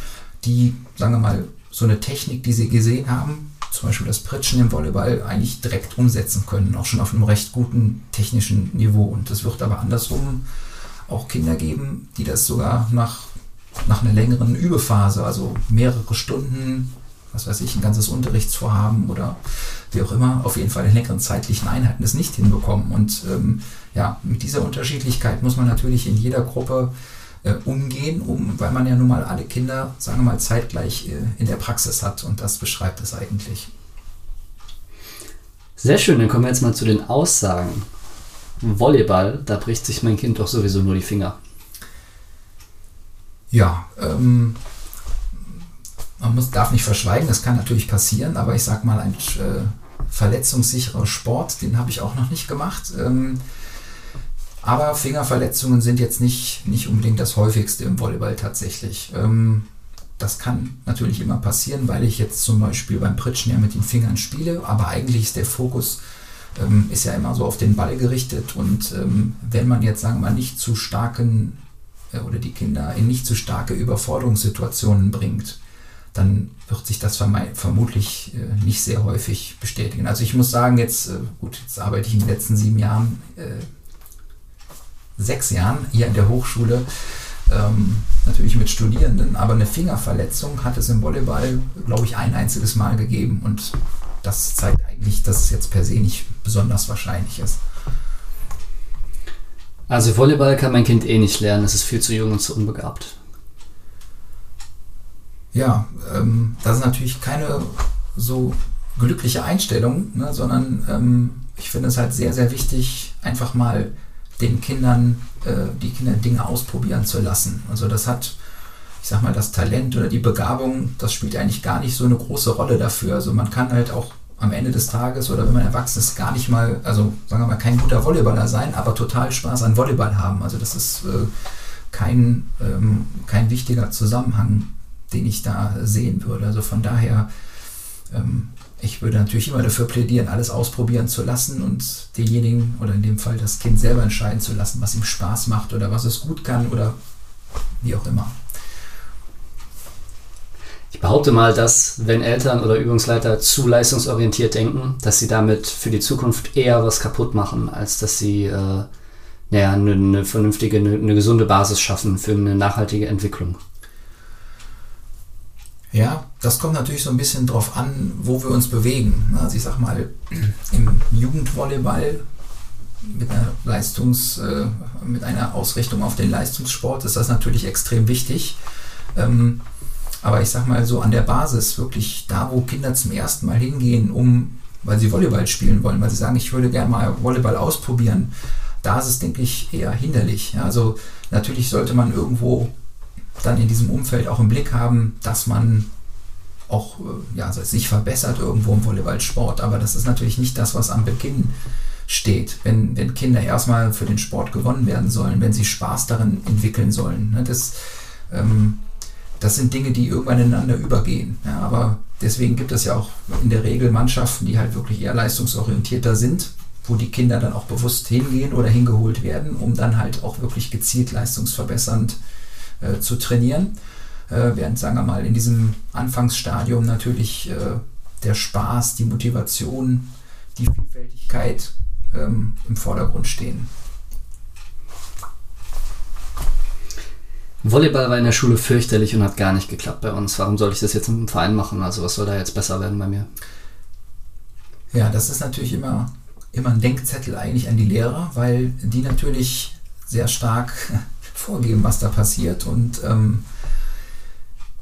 die, sagen wir mal, so eine Technik, die sie gesehen haben, zum Beispiel das Pritschen im Volleyball eigentlich direkt umsetzen können, auch schon auf einem recht guten technischen Niveau. Und es wird aber andersrum auch Kinder geben, die das sogar nach, nach einer längeren Übephase, also mehrere Stunden, was weiß ich, ein ganzes Unterrichtsvorhaben oder wie auch immer, auf jeden Fall in längeren zeitlichen Einheiten das nicht hinbekommen. Und ähm, ja, mit dieser Unterschiedlichkeit muss man natürlich in jeder Gruppe äh, umgehen, um, weil man ja nun mal alle Kinder, sagen wir mal, zeitgleich äh, in der Praxis hat und das beschreibt es eigentlich. Sehr schön, dann kommen wir jetzt mal zu den Aussagen. Volleyball, da bricht sich mein Kind doch sowieso nur die Finger. Ja, ähm, man muss, darf nicht verschweigen, das kann natürlich passieren, aber ich sag mal, ein äh, verletzungssicherer Sport, den habe ich auch noch nicht gemacht. Ähm, Aber Fingerverletzungen sind jetzt nicht, nicht unbedingt das häufigste im Volleyball tatsächlich. Ähm, das kann natürlich immer passieren, weil ich jetzt zum Beispiel beim Pritschen ja mit den Fingern spiele, aber eigentlich ist der Fokus ähm, ist ja immer so auf den Ball gerichtet und ähm, wenn man jetzt sagen wir mal nicht zu starken äh, oder die Kinder in nicht zu starke Überforderungssituationen bringt, dann wird sich das vermutlich äh, nicht sehr häufig bestätigen. Also ich muss sagen, jetzt, äh, gut, jetzt arbeite ich in den letzten sieben Jahren äh, sechs Jahren hier an der Hochschule, ähm, natürlich mit Studierenden, aber eine Fingerverletzung hat es im Volleyball, glaube ich, ein einziges Mal gegeben und das zeigt eigentlich, dass es jetzt per se nicht besonders wahrscheinlich ist. Also Volleyball kann mein Kind eh nicht lernen, es ist viel zu jung und zu unbegabt. Ja, ähm, das ist natürlich keine so glückliche Einstellung, ne, sondern ähm, ich finde es halt sehr, sehr wichtig, einfach mal den Kindern, äh, die Kinder Dinge ausprobieren zu lassen. Also das hat, ich sag mal, das Talent oder die Begabung, das spielt eigentlich gar nicht so eine große Rolle dafür. Also man kann halt auch am Ende des Tages oder wenn man erwachsen ist, gar nicht mal, also sagen wir mal, kein guter Volleyballer sein, aber total Spaß an Volleyball haben. Also das ist äh, kein, ähm, kein wichtiger Zusammenhang, den ich da sehen würde. Also von daher ähm, ich würde natürlich immer dafür plädieren, alles ausprobieren zu lassen und denjenigen oder in dem Fall das Kind selber entscheiden zu lassen, was ihm Spaß macht oder was es gut kann oder wie auch immer. Ich behaupte mal, dass wenn Eltern oder Übungsleiter zu leistungsorientiert denken, dass sie damit für die Zukunft eher was kaputt machen, als dass sie äh, naja, eine, eine vernünftige, eine, eine gesunde Basis schaffen für eine nachhaltige Entwicklung. Ja, das kommt natürlich so ein bisschen drauf an, wo wir uns bewegen. Also ich sag mal, im Jugendvolleyball mit einer Leistungs, äh, mit einer Ausrichtung auf den Leistungssport ist das natürlich extrem wichtig. Ähm, aber ich sag mal so an der Basis, wirklich da, wo Kinder zum ersten Mal hingehen, um, weil sie Volleyball spielen wollen, weil sie sagen, ich würde gerne mal Volleyball ausprobieren, da ist es, denke ich, eher hinderlich. Also natürlich sollte man irgendwo dann in diesem Umfeld auch im Blick haben, dass man auch äh, ja, sich verbessert irgendwo im Volleyballsport. Aber das ist natürlich nicht das, was am Beginn steht. Wenn, wenn Kinder erstmal für den Sport gewonnen werden sollen, wenn sie Spaß darin entwickeln sollen. Ne, das, ähm, das sind Dinge, die irgendwann ineinander übergehen. Ja, aber deswegen gibt es ja auch in der Regel Mannschaften, die halt wirklich eher leistungsorientierter sind, wo die Kinder dann auch bewusst hingehen oder hingeholt werden, um dann halt auch wirklich gezielt leistungsverbessernd äh, zu trainieren. Äh, während, sagen wir mal, in diesem Anfangsstadium natürlich äh, der Spaß, die Motivation, die Vielfältigkeit ähm, im Vordergrund stehen. Volleyball war in der Schule fürchterlich und hat gar nicht geklappt bei uns. Warum soll ich das jetzt im Verein machen? Also was soll da jetzt besser werden bei mir? Ja, das ist natürlich immer, immer ein Denkzettel eigentlich an die Lehrer, weil die natürlich sehr stark vorgeben, was da passiert. Und ähm,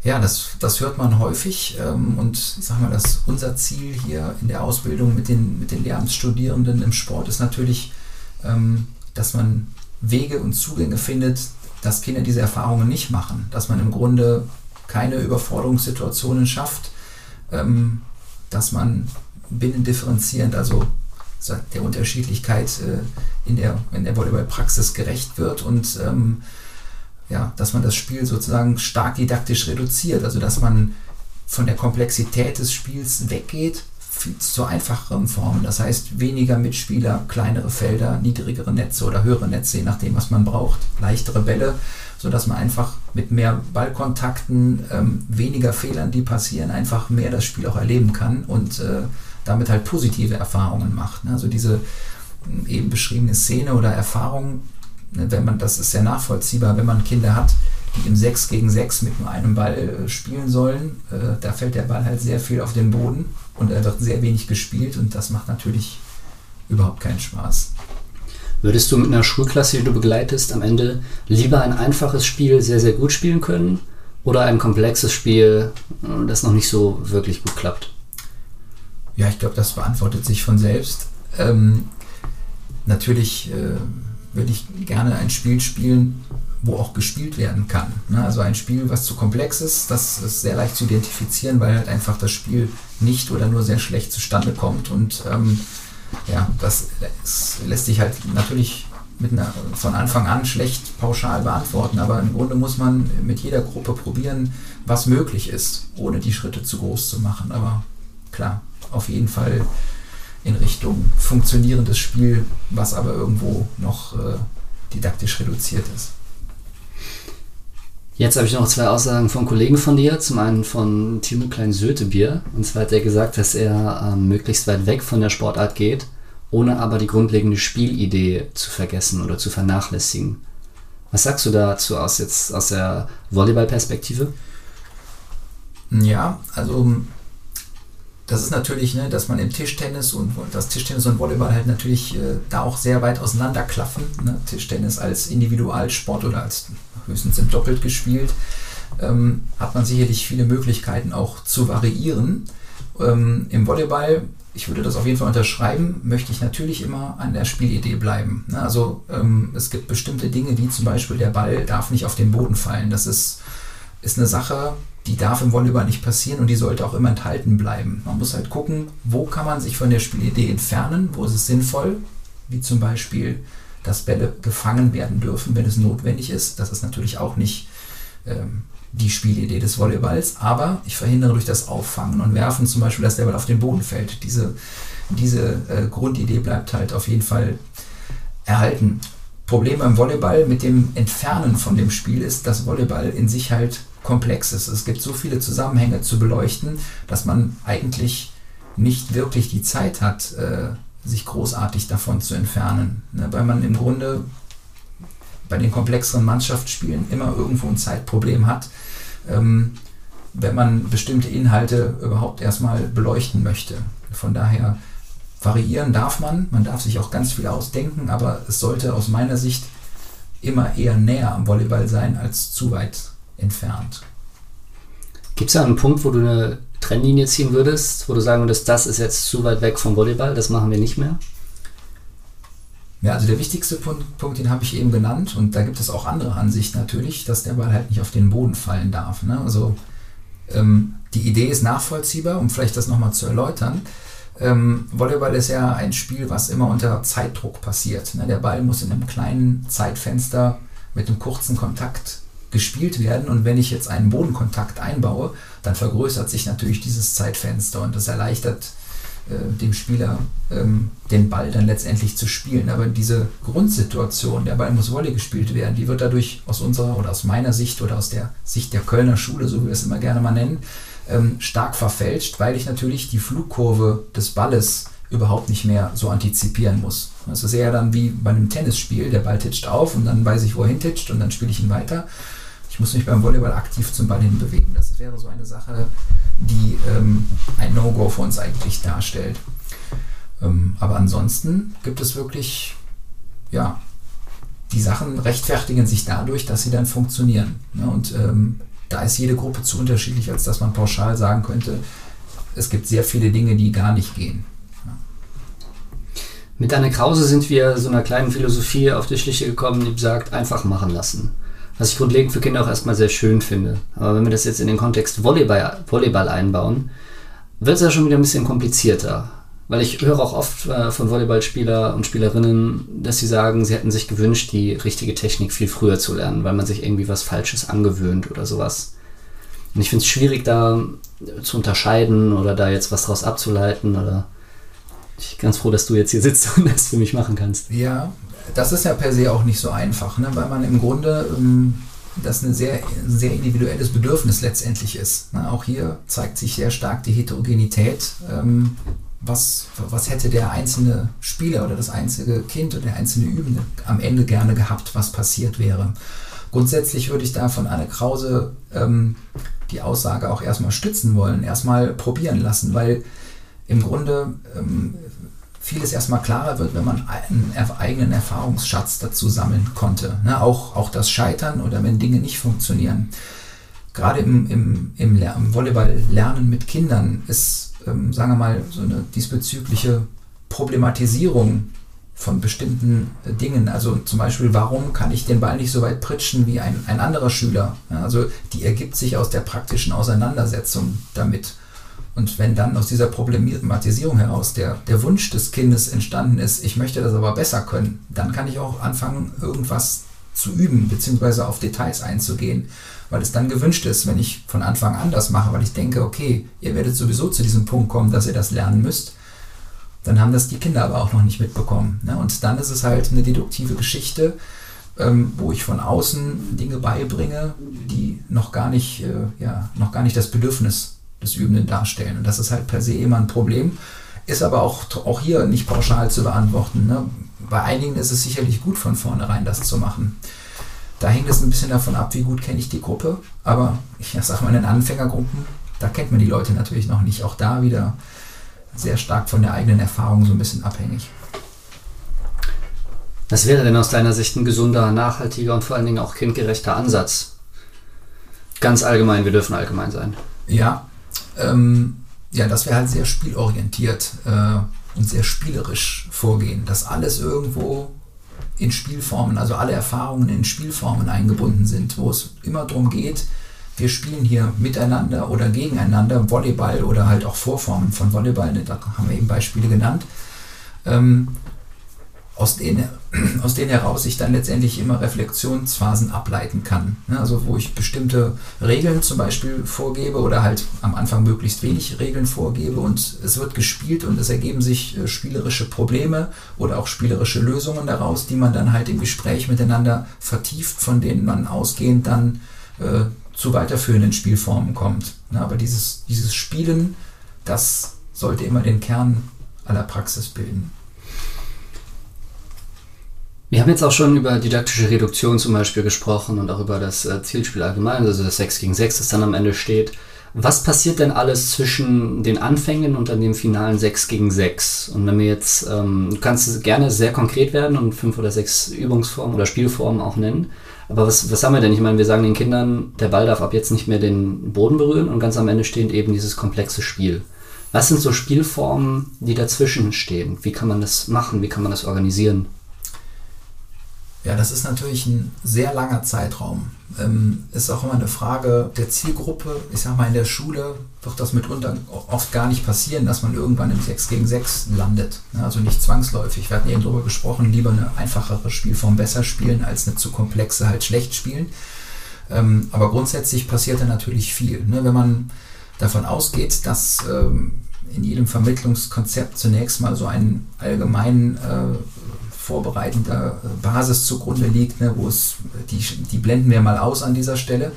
ja, das, das hört man häufig. Ähm, und ich sag mal, dass unser Ziel hier in der Ausbildung mit den, mit den Lehramtsstudierenden im Sport ist natürlich, ähm, dass man Wege und Zugänge findet, dass Kinder diese Erfahrungen nicht machen. Dass man im Grunde keine Überforderungssituationen schafft, ähm, dass man binnendifferenzierend, also der Unterschiedlichkeit äh, in der, in der Volleyballpraxis gerecht wird und ähm, ja, dass man das Spiel sozusagen stark didaktisch reduziert, also dass man von der Komplexität des Spiels weggeht zu einfacheren Formen. Das heißt, weniger Mitspieler, kleinere Felder, niedrigere Netze oder höhere Netze, je nachdem, was man braucht, leichtere Bälle, sodass man einfach mit mehr Ballkontakten, ähm, weniger Fehlern, die passieren, einfach mehr das Spiel auch erleben kann. Und äh, damit halt positive Erfahrungen macht. Ne? Also diese ähm, eben beschriebene Szene oder Erfahrung, ne, wenn man, das ist sehr nachvollziehbar, wenn man Kinder hat, die im 6 gegen 6 mit nur einem Ball äh, spielen sollen, äh, da fällt der Ball halt sehr viel auf den Boden und er wird sehr wenig gespielt und das macht natürlich überhaupt keinen Spaß. Würdest du mit einer Schulklasse, die du begleitest, am Ende lieber ein einfaches Spiel sehr, sehr gut spielen können oder ein komplexes Spiel, äh, das noch nicht so wirklich gut klappt? Ja, ich glaube, das beantwortet sich von selbst. Ähm, natürlich äh, würde ich gerne ein Spiel spielen, wo auch gespielt werden kann. Ne? Also ein Spiel, was zu komplex ist, das ist sehr leicht zu identifizieren, weil halt einfach das Spiel nicht oder nur sehr schlecht zustande kommt. Und ähm, ja, das, lässt sich halt natürlich einer, von Anfang an schlecht pauschal beantworten, aber im Grunde muss man mit jeder Gruppe probieren, was möglich ist, ohne die Schritte zu groß zu machen. Aber klar, auf jeden Fall in Richtung funktionierendes Spiel, was aber irgendwo noch äh, didaktisch reduziert ist. Jetzt habe ich noch zwei Aussagen von Kollegen von dir. Zum einen von Timo Klein-Sötebier. Und zwar hat er gesagt, dass er ähm, möglichst weit weg von der Sportart geht, ohne aber die grundlegende Spielidee zu vergessen oder zu vernachlässigen. Was sagst du dazu aus, jetzt aus der Volleyball-Perspektive? Ja, also das ist natürlich, ne, dass man im Tischtennis und das Tischtennis und Volleyball halt natürlich äh, da auch sehr weit auseinanderklaffen. Ne? Tischtennis als Individualsport oder als höchstens im Doppelt gespielt, ähm, hat man sicherlich viele Möglichkeiten auch zu variieren. Ähm, Im Volleyball, ich würde das auf jeden Fall unterschreiben, möchte ich natürlich immer an der Spielidee bleiben. Ne? Also ähm, es gibt bestimmte Dinge, wie zum Beispiel der Ball darf nicht auf den Boden fallen. Das ist, ist eine Sache, die darf im Volleyball nicht passieren und die sollte auch immer enthalten bleiben. Man muss halt gucken, wo kann man sich von der Spielidee entfernen, wo ist es sinnvoll, wie zum Beispiel, dass Bälle gefangen werden dürfen, wenn es notwendig ist. Das ist natürlich auch nicht ähm, die Spielidee des Volleyballs, aber ich verhindere durch das Auffangen und Werfen zum Beispiel, dass der Ball auf den Boden fällt. Diese, diese äh, Grundidee bleibt halt auf jeden Fall erhalten. Problem beim Volleyball mit dem Entfernen von dem Spiel ist, dass Volleyball in sich halt komplex ist. Es gibt so viele Zusammenhänge zu beleuchten, dass man eigentlich nicht wirklich die Zeit hat, äh, sich großartig davon zu entfernen. Ne? Weil man im Grunde bei den komplexeren Mannschaftsspielen immer irgendwo ein Zeitproblem hat, ähm, wenn man bestimmte Inhalte überhaupt erstmal beleuchten möchte. Von daher variieren darf man, man darf sich auch ganz viel ausdenken, aber es sollte aus meiner Sicht immer eher näher am Volleyball sein als zu weit entfernt. Gibt es da einen Punkt, wo du eine Trennlinie ziehen würdest, wo du sagen würdest, das ist jetzt zu weit weg vom Volleyball, das machen wir nicht mehr? Ja, also der wichtigste Punkt, Punkt den habe ich eben genannt und da gibt es auch andere Ansichten natürlich, dass der Ball halt nicht auf den Boden fallen darf. Ne? Also ähm, die Idee ist nachvollziehbar, um vielleicht das nochmal zu erläutern. Ähm, Volleyball ist ja ein Spiel, was immer unter Zeitdruck passiert. Ne? Der Ball muss in einem kleinen Zeitfenster mit einem kurzen Kontakt gespielt werden. Und wenn ich jetzt einen Bodenkontakt einbaue, dann vergrößert sich natürlich dieses Zeitfenster und das erleichtert äh, dem Spieler ähm, den Ball dann letztendlich zu spielen. Aber diese Grundsituation, der Ball muss Volley gespielt werden, die wird dadurch aus unserer oder aus meiner Sicht oder aus der Sicht der Kölner Schule, so wie wir es immer gerne mal nennen, ähm, stark verfälscht, weil ich natürlich die Flugkurve des Balles überhaupt nicht mehr so antizipieren muss. Das ist eher dann wie bei einem Tennisspiel, der Ball titscht auf und dann weiß ich, wo er hintitscht und dann spiele ich ihn weiter ich muss mich beim Volleyball aktiv zum Ball hin bewegen. Das wäre so eine Sache, die ähm, ein No-Go für uns eigentlich darstellt. Ähm, aber ansonsten gibt es wirklich, ja, die Sachen rechtfertigen sich dadurch, dass sie dann funktionieren. Ne? Und ähm, da ist jede Gruppe zu unterschiedlich, als dass man pauschal sagen könnte, es gibt sehr viele Dinge, die gar nicht gehen. Mit Anne Krause sind wir so einer kleinen Philosophie auf die Schliche gekommen, die sagt, einfach machen lassen was ich grundlegend für Kinder auch erstmal sehr schön finde. Aber wenn wir das jetzt in den Kontext Volleyball, Volleyball einbauen, wird es ja schon wieder ein bisschen komplizierter. Weil ich höre auch oft äh, von Volleyballspieler und Spielerinnen, dass sie sagen, sie hätten sich gewünscht, die richtige Technik viel früher zu lernen, weil man sich irgendwie was Falsches angewöhnt oder sowas. Und ich finde es schwierig, da zu unterscheiden oder da jetzt was draus abzuleiten. Oder ich bin ganz froh, dass du jetzt hier sitzt und das für mich machen kannst. Ja, das ist ja per se auch nicht so einfach, ne? weil man im Grunde ähm, das ein sehr, sehr individuelles Bedürfnis letztendlich ist. Ne? Auch hier zeigt sich sehr stark die Heterogenität. Ähm, was, was hätte der einzelne Spieler oder das einzige Kind oder der einzelne Übende am Ende gerne gehabt, was passiert wäre? Grundsätzlich würde ich da von Anne Krause ähm, die Aussage auch erstmal stützen wollen, erstmal probieren lassen, weil im Grunde ähm, vieles erstmal klarer wird, wenn man einen eigenen Erfahrungsschatz dazu sammeln konnte. Ne? Auch, auch das Scheitern oder wenn Dinge nicht funktionieren. Gerade im, im, im, im Volleyball-Lernen mit Kindern ist, ähm, sagen wir mal, so eine diesbezügliche Problematisierung von bestimmten äh, Dingen. Also zum Beispiel, warum kann ich den Ball nicht so weit pritschen wie ein, ein anderer Schüler? Ja, also die ergibt sich aus der praktischen Auseinandersetzung damit. Und wenn dann aus dieser Problematisierung heraus der, der Wunsch des Kindes entstanden ist, ich möchte das aber besser können, dann kann ich auch anfangen, irgendwas zu üben, beziehungsweise auf Details einzugehen, weil es dann gewünscht ist, wenn ich von Anfang an das mache, weil ich denke, okay, ihr werdet sowieso zu diesem Punkt kommen, dass ihr das lernen müsst, dann haben das die Kinder aber auch noch nicht mitbekommen. Ne? Und dann ist es halt eine deduktive Geschichte, ähm, wo ich von außen Dinge beibringe, die noch gar nicht, äh, ja, noch gar nicht das Bedürfnis des Übenden darstellen. Und das ist halt per se immer ein Problem, ist aber auch, auch hier nicht pauschal zu beantworten. Ne? Bei einigen ist es sicherlich gut, von vornherein das zu machen. Da hängt es ein bisschen davon ab, wie gut kenne ich die Gruppe. Aber ich sag mal, in den Anfängergruppen, da kennt man die Leute natürlich noch nicht. Auch da wieder sehr stark von der eigenen Erfahrung so ein bisschen abhängig. Was wäre denn aus deiner Sicht ein gesunder, nachhaltiger und vor allen Dingen auch kindgerechter Ansatz? Ganz allgemein, wir dürfen allgemein sein. Ja, ähm, ja, dass wir halt sehr spielorientiert äh, und sehr spielerisch vorgehen, dass alles irgendwo in Spielformen, also alle Erfahrungen in Spielformen eingebunden sind, wo es immer darum geht, wir spielen hier miteinander oder gegeneinander Volleyball oder halt auch Vorformen von Volleyball, da haben wir eben Beispiele genannt. Ähm, aus denen, aus denen heraus ich dann letztendlich immer Reflexionsphasen ableiten kann. Also wo ich bestimmte Regeln zum Beispiel vorgebe oder halt am Anfang möglichst wenig Regeln vorgebe und es wird gespielt und es ergeben sich äh, spielerische Probleme oder auch spielerische Lösungen daraus, die man dann halt im Gespräch miteinander vertieft, von denen man ausgehend dann äh, zu weiterführenden Spielformen kommt. Aber dieses, dieses Spielen, das sollte immer den Kern aller Praxis bilden. Wir haben jetzt auch schon über didaktische Reduktion zum Beispiel gesprochen und auch über das äh, Zielspiel allgemein, also das 6 gegen 6, das dann am Ende steht. Was passiert denn alles zwischen den Anfängen und dann dem finalen 6 gegen 6? Und wenn wir jetzt, ähm, du kannst gerne sehr konkret werden und fünf oder sechs Übungsformen oder Spielformen auch nennen. Aber was, was haben wir denn? Ich meine, wir sagen den Kindern, der Ball darf ab jetzt nicht mehr den Boden berühren und ganz am Ende steht eben dieses komplexe Spiel. Was sind so Spielformen, die dazwischen stehen? Wie kann man das machen? Wie kann man das organisieren? Ja, das ist natürlich ein sehr langer Zeitraum. Ähm, ist auch immer eine Frage der Zielgruppe. Ich sag mal, in der Schule wird das mitunter oft gar nicht passieren, dass man irgendwann im 6 gegen 6 landet. Also nicht zwangsläufig. Wir hatten eben darüber gesprochen, lieber eine einfachere Spielform besser spielen, als eine zu komplexe halt schlecht spielen. Ähm, aber grundsätzlich passiert da natürlich viel. Ne? Wenn man davon ausgeht, dass ähm, in jedem Vermittlungskonzept zunächst mal so einen allgemeinen äh, vorbereitender äh, Basis zugrunde liegt, ne, wo es, die, die blenden wir mal aus an dieser Stelle,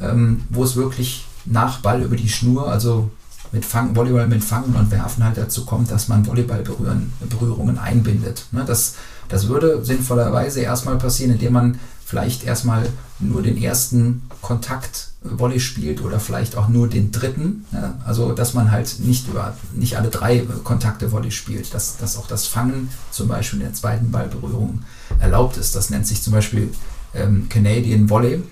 ähm, wo es wirklich nach Ball über die Schnur, also mit Fang, Volleyball mit Fangen und Werfen halt dazu kommt, dass man Volleyballberührungen einbindet. Ne, das, das würde sinnvollerweise erstmal passieren, indem man vielleicht erstmal nur den ersten Kontakt Volley spielt oder vielleicht auch nur den dritten. Ja, also dass man halt nicht über nicht alle drei Kontakte Volley spielt, dass, dass auch das Fangen zum Beispiel in der zweiten Ballberührung erlaubt ist. Das nennt sich zum Beispiel ähm, Canadian Volley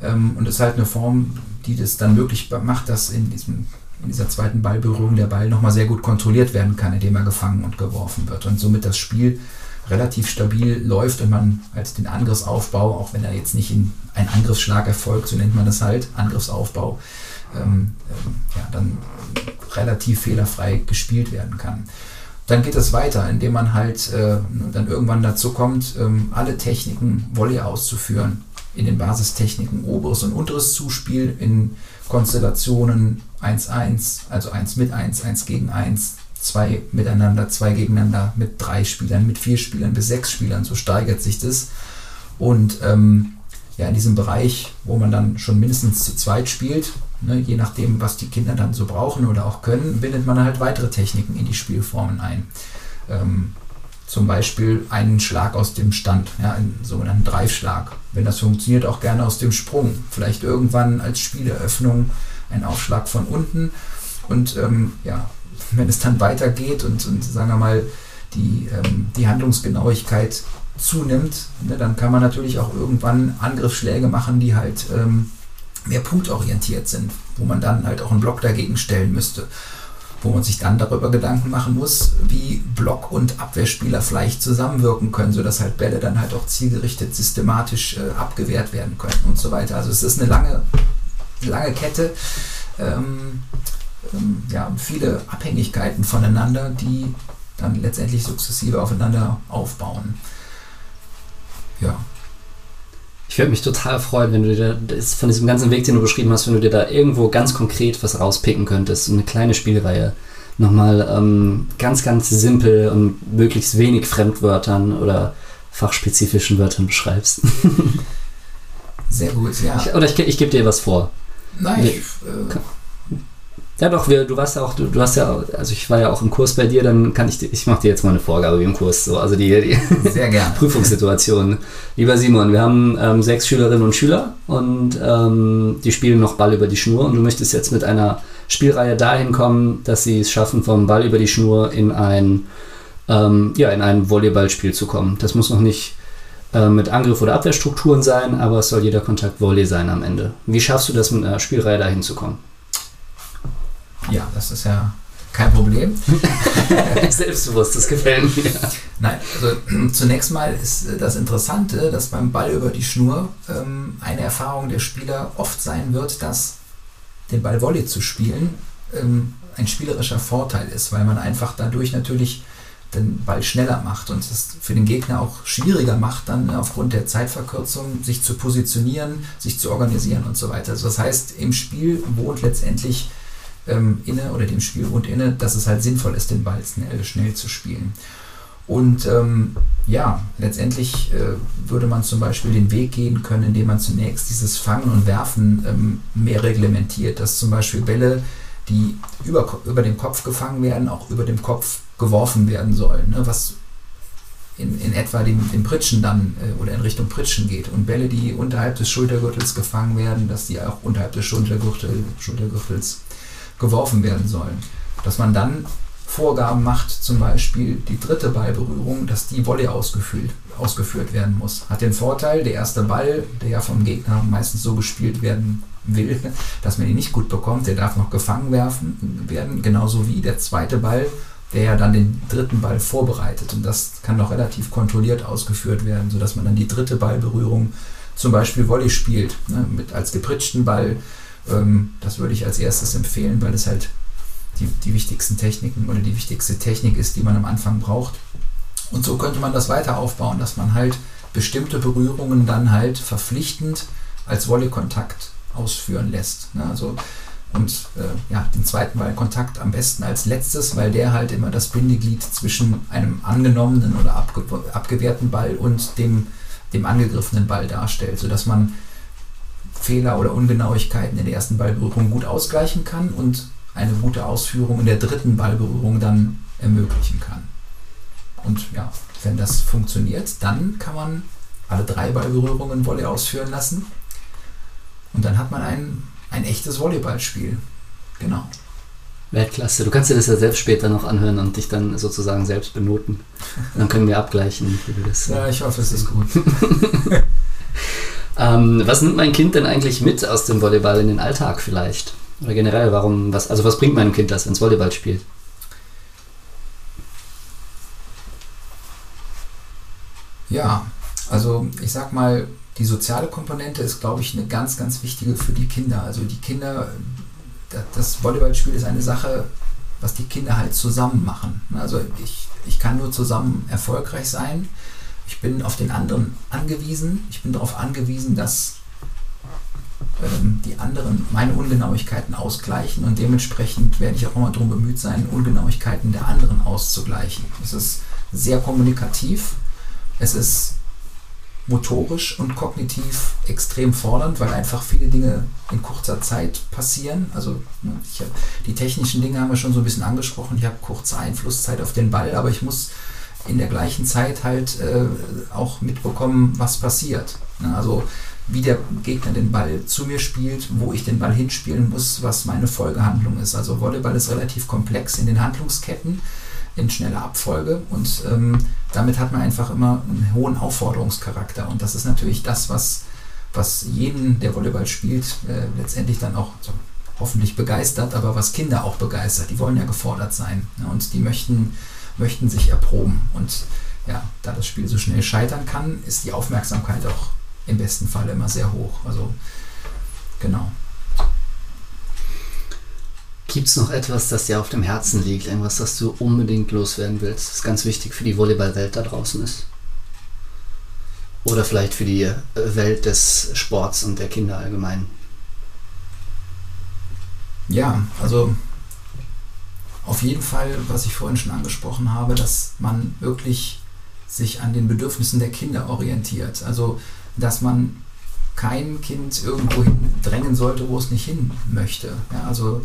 ähm, und ist halt eine Form, die das dann möglich macht, dass in diesem in dieser zweiten Ballberührung der Ball nochmal sehr gut kontrolliert werden kann, indem er gefangen und geworfen wird und somit das Spiel relativ stabil läuft und man halt den Angriffsaufbau, auch wenn er jetzt nicht in ein Angriffsschlag erfolgt, so nennt man das halt, Angriffsaufbau, ähm, ähm, ja, dann relativ fehlerfrei gespielt werden kann. Dann geht es weiter, indem man halt äh, dann irgendwann dazu kommt, ähm, alle Techniken Volley auszuführen. In den Basistechniken oberes und unteres Zuspiel, in Konstellationen 1-1, also 1 mit 1, 1 gegen 1, zwei miteinander, zwei gegeneinander, mit drei Spielern, mit vier Spielern, bis sechs Spielern. So steigert sich das. Und ähm, ja, in diesem Bereich, wo man dann schon mindestens zu zweit spielt, ne, je nachdem, was die Kinder dann so brauchen oder auch können, bindet man halt weitere Techniken in die Spielformen ein. Ähm, zum Beispiel einen Schlag aus dem Stand, ja, einen sogenannten Dreifschlag. Wenn das funktioniert, auch gerne aus dem Sprung. Vielleicht irgendwann als Spieleröffnung ein Aufschlag von unten. Und ähm, ja, wenn es dann weitergeht und, und sagen wir mal, die, ähm, die Handlungsgenauigkeit zunimmt, ne, dann kann man natürlich auch irgendwann Angriffsschläge machen, die halt ähm, mehr punktorientiert sind, wo man dann halt auch einen Block dagegen stellen müsste. Wo man sich dann darüber Gedanken machen muss, wie Block- und Abwehrspieler vielleicht zusammenwirken können, sodass halt Bälle dann halt auch zielgerichtet systematisch äh, abgewehrt werden können und so weiter. Also es ist eine lange, lange Kette. Ähm, ähm, ja, viele Abhängigkeiten voneinander, die dann letztendlich sukzessive aufeinander aufbauen. Ja. Ich würde mich total freuen, wenn du dir das, von diesem ganzen Weg, den du beschrieben hast, wenn du dir da irgendwo ganz konkret was rauspicken könntest, eine kleine Spielreihe. Nochmal ähm, ganz, ganz simpel und möglichst wenig Fremdwörtern oder fachspezifischen Wörtern beschreibst. Sehr gut, ja. Ich, oder ich, ich gebe dir was vor. Nein, ich, äh, ja doch, wir, du warst ja auch, du, du hast ja, also ich war ja auch im Kurs bei dir, dann kann ich, ich mache dir jetzt mal eine Vorgabe wie im Kurs, so, also die, die Sehr gerne. Prüfungssituation. Lieber Simon, wir haben ähm, sechs Schülerinnen und Schüler und ähm, die spielen noch Ball über die Schnur und du möchtest jetzt mit einer Spielreihe dahin kommen, dass sie es schaffen, vom Ball über die Schnur in ein, ähm, ja, in ein Volleyballspiel zu kommen. Das muss noch nicht äh, mit Angriff- oder Abwehrstrukturen sein, aber es soll jeder Kontakt Volley sein am Ende. Wie schaffst du das mit einer Spielreihe dahin zu kommen? Ja, das ist ja kein Problem. Selbstbewusst, das gefällt mir. Nein, also zunächst mal ist das Interessante, dass beim Ball über die Schnur ähm, eine Erfahrung der Spieler oft sein wird, dass den Ball Volley zu spielen ähm, ein spielerischer Vorteil ist, weil man einfach dadurch natürlich den Ball schneller macht und es für den Gegner auch schwieriger macht, dann aufgrund der Zeitverkürzung sich zu positionieren, sich zu organisieren und so weiter. Also das heißt, im Spiel wohnt letztendlich ähm, inne oder dem Spiel wohnt inne, dass es halt sinnvoll ist, den Ball schnell, schnell zu spielen. Und ähm, ja, letztendlich äh, würde man zum Beispiel den Weg gehen können, indem man zunächst dieses Fangen und Werfen ähm, mehr reglementiert, dass zum Beispiel Bälle, die über, über den Kopf gefangen werden, auch über dem Kopf geworfen werden sollen, ne? was in, in etwa dem, dem Pritschen dann äh, oder in Richtung Pritschen geht. Und Bälle, die unterhalb des Schultergürtels gefangen werden, dass die auch unterhalb des Schultergürtel, Schultergürtels geworfen werden sollen. Dass man dann Vorgaben macht, zum Beispiel die dritte Ballberührung, dass die Volley ausgeführt, ausgeführt werden muss. Hat den Vorteil, der erste Ball, der ja vom Gegner meistens so gespielt werden will, dass man ihn nicht gut bekommt, der darf noch gefangen werfen, werden, genauso wie der zweite Ball, der ja dann den dritten Ball vorbereitet. Und das kann noch relativ kontrolliert ausgeführt werden, sodass man dann die dritte Ballberührung zum Beispiel Volley spielt, ne, mit als gepritschten Ball ähm, das würde ich als erstes empfehlen, weil es halt die, die wichtigsten Techniken oder die wichtigste Technik ist, die man am Anfang braucht. Und so könnte man das weiter aufbauen, dass man halt bestimmte Berührungen dann halt verpflichtend als Volleykontakt ausführen lässt. Ne? Also, und äh, ja, den zweiten Ballkontakt am besten als letztes, weil der halt immer das Bindeglied zwischen einem angenommenen oder abge abgewehrten Ball und dem, dem angegriffenen Ball darstellt, sodass man Fehler oder Ungenauigkeiten in der ersten Ballberührung gut ausgleichen kann und eine gute Ausführung in der dritten Ballberührung dann ermöglichen kann. Und ja, wenn das funktioniert, dann kann man alle drei Ballberührungen Volley ausführen lassen. Und dann hat man ein, ein echtes Volleyballspiel. Genau. Weltklasse. Du kannst dir das ja selbst später noch anhören und dich dann sozusagen selbst benoten. Dann können wir abgleichen, wie du das. Ja, ich hoffe, es ist gut. Ähm, was nimmt mein Kind denn eigentlich mit aus dem Volleyball in den Alltag vielleicht? Oder generell, warum, was, also was bringt meinem Kind das, wenn es Volleyball spielt? Ja, also ich sag mal, die soziale Komponente ist, glaube ich, eine ganz, ganz wichtige für die Kinder. Also die Kinder, das Volleyballspiel ist eine Sache, was die Kinder halt zusammen machen. Also ich, ich kann nur zusammen erfolgreich sein, ich bin auf den anderen angewiesen. Ich bin darauf angewiesen, dass ähm, die anderen meine Ungenauigkeiten ausgleichen und dementsprechend werde ich auch immer darum bemüht sein, Ungenauigkeiten der anderen auszugleichen. Es ist sehr kommunikativ. Es ist motorisch und kognitiv extrem fordernd, weil einfach viele Dinge in kurzer Zeit passieren. Also ne, hab, die technischen Dinge haben wir schon so ein bisschen angesprochen. Ich habe kurze Einflusszeit auf den Ball, aber ich muss in der gleichen Zeit halt äh, auch mitbekommen, was passiert. Ne? Also wie der Gegner den Ball zu mir spielt, wo ich den Ball hinspielen muss, was meine Folgehandlung ist. Also Volleyball ist relativ komplex in den Handlungsketten, in schneller Abfolge und ähm, damit hat man einfach immer einen hohen Aufforderungscharakter und das ist natürlich das, was, was jeden, der Volleyball spielt, äh, letztendlich dann auch so hoffentlich begeistert, aber was Kinder auch begeistert. Die wollen ja gefordert sein ne? und die möchten möchten sich erproben. Und ja, da das Spiel so schnell scheitern kann, ist die Aufmerksamkeit auch im besten Fall immer sehr hoch. Also genau. Gibt es noch etwas, das dir auf dem Herzen liegt? Irgendwas, das du unbedingt loswerden willst, das ganz wichtig für die Volleyballwelt da draußen ist? Oder vielleicht für die äh, Welt des Sports und der Kinder allgemein? Ja, also auf jeden Fall, was ich vorhin schon angesprochen habe, dass man wirklich sich an den Bedürfnissen der Kinder orientiert. Also, dass man kein Kind irgendwo drängen sollte, wo es nicht hin möchte. Ja, also,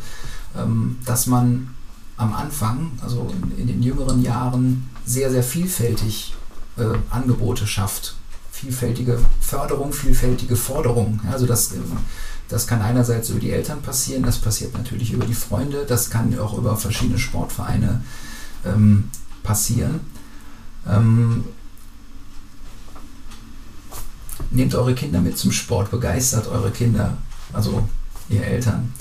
ähm, dass man am Anfang, also in, in, den jüngeren Jahren, sehr, sehr vielfältig äh, Angebote schafft. Vielfältige Förderung, vielfältige Forderung. Ja, also, das, äh, das kann einerseits über die Eltern passieren, das passiert natürlich über die Freunde, das kann auch über verschiedene Sportvereine ähm, passieren. Ähm, nehmt eure Kinder mit zum Sport, begeistert eure Kinder, also ihr Eltern.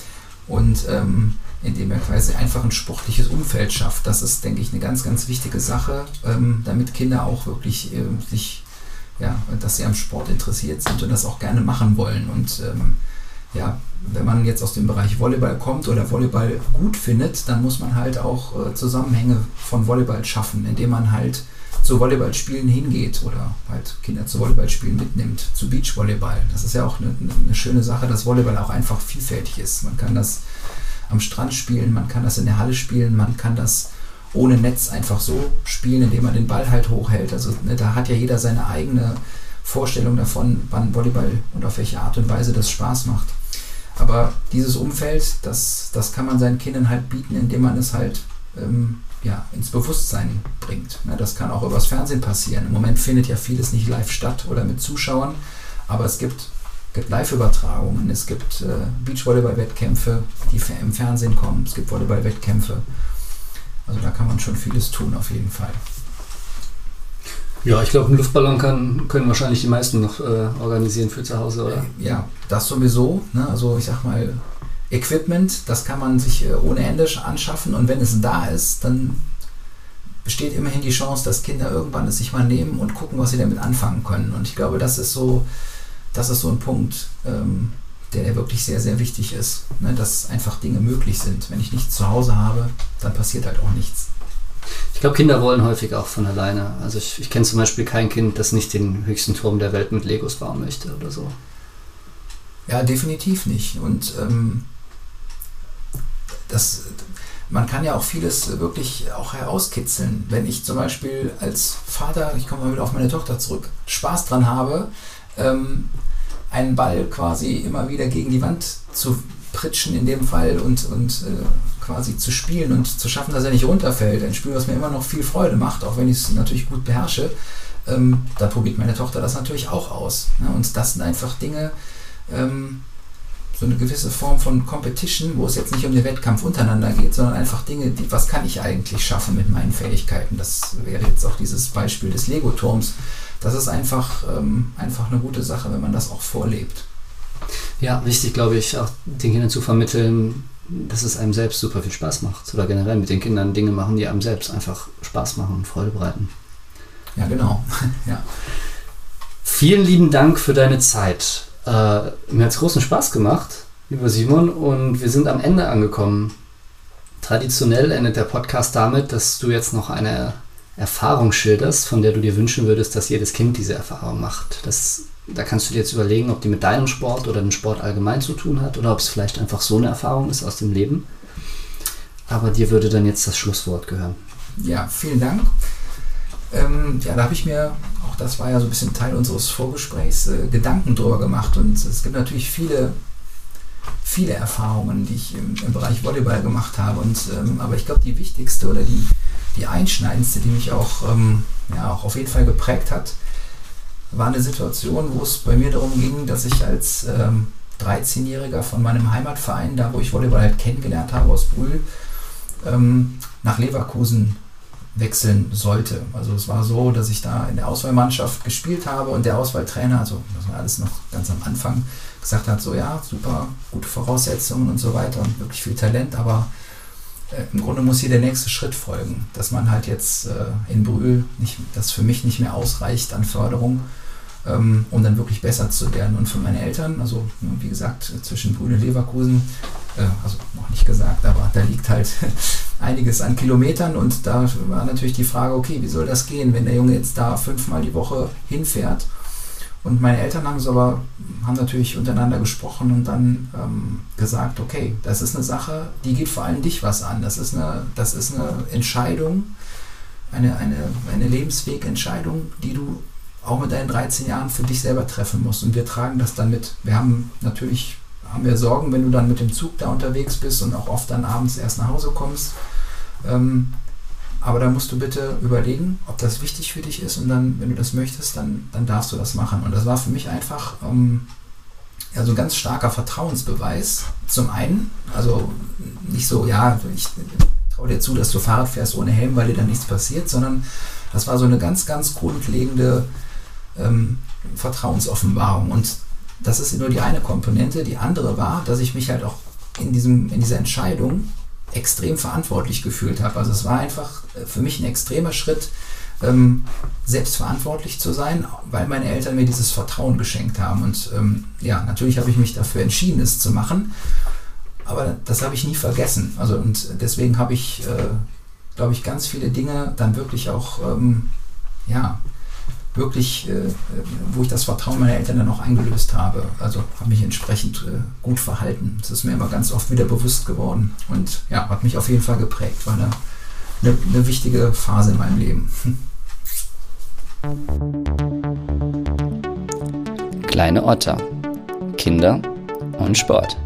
Und ähm, indem ihr quasi einfach ein sportliches Umfeld schafft. Das ist, denke ich, eine ganz, ganz wichtige Sache, ähm, damit Kinder auch wirklich äh, sich, ja, dass sie am Sport interessiert sind und das auch gerne machen wollen. Und ähm, ja, wenn man jetzt aus dem Bereich Volleyball kommt oder Volleyball gut findet, dann muss man halt auch äh, Zusammenhänge von Volleyball schaffen, indem man halt zu Volleyballspielen hingeht oder halt Kinder zu Volleyballspielen mitnimmt, zu Beachvolleyball. Das ist ja auch eine, eine schöne Sache, dass Volleyball auch einfach vielfältig ist. Man kann das am Strand spielen, man kann das in der Halle spielen, man kann das ohne Netz einfach so spielen, indem man den Ball halt hochhält. Also ne, da hat ja jeder seine eigene Vorstellung davon, wann Volleyball und auf welche Art und Weise das Spaß macht. Aber dieses Umfeld, das, das kann man seinen Kindern halt bieten, indem man es halt ähm, ja, ins Bewusstsein bringt. Ja, das kann auch übers Fernsehen passieren. Im Moment findet ja vieles nicht live statt oder mit Zuschauern, aber es gibt, gibt Live-Übertragungen, es gibt äh, Beachvolleyball-Wettkämpfe, die im Fernsehen kommen, es gibt Volleyball-Wettkämpfe. Also da kann man schon vieles tun auf jeden Fall. Ja, ich glaube, einen Luftballon kann, können wahrscheinlich die meisten noch äh, organisieren für zu Hause, oder? Ja, das sowieso. Ne? Also ich sag mal, Equipment, das kann man sich äh, ohne Ende anschaffen und wenn es da ist, dann besteht immerhin die Chance, dass Kinder irgendwann es sich mal nehmen und gucken, was sie damit anfangen können. Und ich glaube, das ist so, das ist so ein Punkt, ähm, der, der wirklich sehr, sehr wichtig ist, ne? dass einfach Dinge möglich sind. Wenn ich nichts zu Hause habe, dann passiert halt auch nichts. Ich glaube, Kinder wollen häufig auch von alleine. Also ich, ich kenne zum Beispiel kein Kind, das nicht den höchsten Turm der Welt mit Legos bauen möchte oder so. Ja, definitiv nicht. Und ähm, das, man kann ja auch vieles wirklich auch herauskitzeln. Wenn ich zum Beispiel als Vater, ich komme mal wieder auf meine Tochter zurück, Spaß dran habe, ähm, einen Ball quasi immer wieder gegen die Wand zu pritschen in dem Fall und, und äh, quasi zu spielen und zu schaffen, dass er nicht runterfällt. Ein Spiel, was mir immer noch viel Freude macht, auch wenn ich es natürlich gut beherrsche. Ähm, da probiert meine Tochter das natürlich auch aus. Ne? Und das sind einfach Dinge, ähm, so eine gewisse Form von Competition, wo es jetzt nicht um den Wettkampf untereinander geht, sondern einfach Dinge, die, was kann ich eigentlich schaffen mit meinen Fähigkeiten. Das wäre jetzt auch dieses Beispiel des Lego-Turms. Das ist einfach, ähm, einfach eine gute Sache, wenn man das auch vorlebt. Ja, wichtig, glaube ich, auch den Kindern zu vermitteln, dass es einem selbst super viel Spaß macht. Oder generell mit den Kindern Dinge machen, die einem selbst einfach Spaß machen und Freude bereiten. Ja, genau. ja. Vielen lieben Dank für deine Zeit. Äh, mir hat es großen Spaß gemacht, lieber Simon, und wir sind am Ende angekommen. Traditionell endet der Podcast damit, dass du jetzt noch eine Erfahrung schilderst, von der du dir wünschen würdest, dass jedes Kind diese Erfahrung macht. Das da kannst du dir jetzt überlegen, ob die mit deinem Sport oder dem Sport allgemein zu tun hat oder ob es vielleicht einfach so eine Erfahrung ist aus dem Leben. Aber dir würde dann jetzt das Schlusswort gehören. Ja, vielen Dank. Ähm, ja, da habe ich mir, auch das war ja so ein bisschen Teil unseres Vorgesprächs, äh, Gedanken drüber gemacht. Und es gibt natürlich viele, viele Erfahrungen, die ich im, im Bereich Volleyball gemacht habe. Und, ähm, aber ich glaube, die wichtigste oder die, die einschneidendste, die mich auch, ähm, ja, auch auf jeden Fall geprägt hat, war eine Situation, wo es bei mir darum ging, dass ich als ähm, 13-Jähriger von meinem Heimatverein, da wo ich Volleyball halt kennengelernt habe aus Brühl, ähm, nach Leverkusen wechseln sollte. Also es war so, dass ich da in der Auswahlmannschaft gespielt habe und der Auswahltrainer, also das war alles noch ganz am Anfang, gesagt hat, so ja, super, gute Voraussetzungen und so weiter und wirklich viel Talent, aber äh, im Grunde muss hier der nächste Schritt folgen, dass man halt jetzt äh, in Brühl, nicht, das für mich nicht mehr ausreicht an Förderung, ähm, um dann wirklich besser zu werden. Und für meine Eltern, also wie gesagt, zwischen Brühl und Leverkusen, äh, also noch nicht gesagt, aber da liegt halt einiges an Kilometern und da war natürlich die Frage, okay, wie soll das gehen, wenn der Junge jetzt da fünfmal die Woche hinfährt? Und meine Eltern haben es aber, haben natürlich untereinander gesprochen und dann ähm, gesagt, okay, das ist eine Sache, die geht vor allem dich was an. Das ist eine, das ist eine Entscheidung, eine, eine, eine Lebenswegentscheidung, die du auch mit deinen 13 Jahren für dich selber treffen musst. Und wir tragen das dann mit. Wir haben natürlich haben wir Sorgen, wenn du dann mit dem Zug da unterwegs bist und auch oft dann abends erst nach Hause kommst. Ähm, aber da musst du bitte überlegen, ob das wichtig für dich ist und dann, wenn du das möchtest, dann, dann darfst du das machen. Und das war für mich einfach ähm, ja, so ein ganz starker Vertrauensbeweis. Zum einen, also nicht so, ja, ich traue dir zu, dass du Fahrrad fährst ohne Helm, weil dir dann nichts passiert, sondern das war so eine ganz, ganz grundlegende ähm, Vertrauensoffenbarung. Und das ist nur die eine Komponente. Die andere war, dass ich mich halt auch in, diesem, in dieser Entscheidung extrem verantwortlich gefühlt habe. Also es war einfach äh, für mich ein extremer Schritt, ähm, selbstverantwortlich zu sein, weil meine Eltern mir dieses Vertrauen geschenkt haben. Und ähm, ja, natürlich habe ich mich dafür entschieden, es zu machen. Aber das habe ich nie vergessen. Also und deswegen habe ich, äh, glaube ich, ganz viele Dinge dann wirklich auch ähm, ja, wirklich, äh, wo ich das Vertrauen meiner Eltern dann auch eingelöst habe. Also habe mich entsprechend äh, gut verhalten. Das ist mir immer ganz oft wieder bewusst geworden und ja, hat mich auf jeden Fall geprägt. War eine, eine, eine wichtige Phase in meinem Leben. Kleine Otter, Kinder und Sport.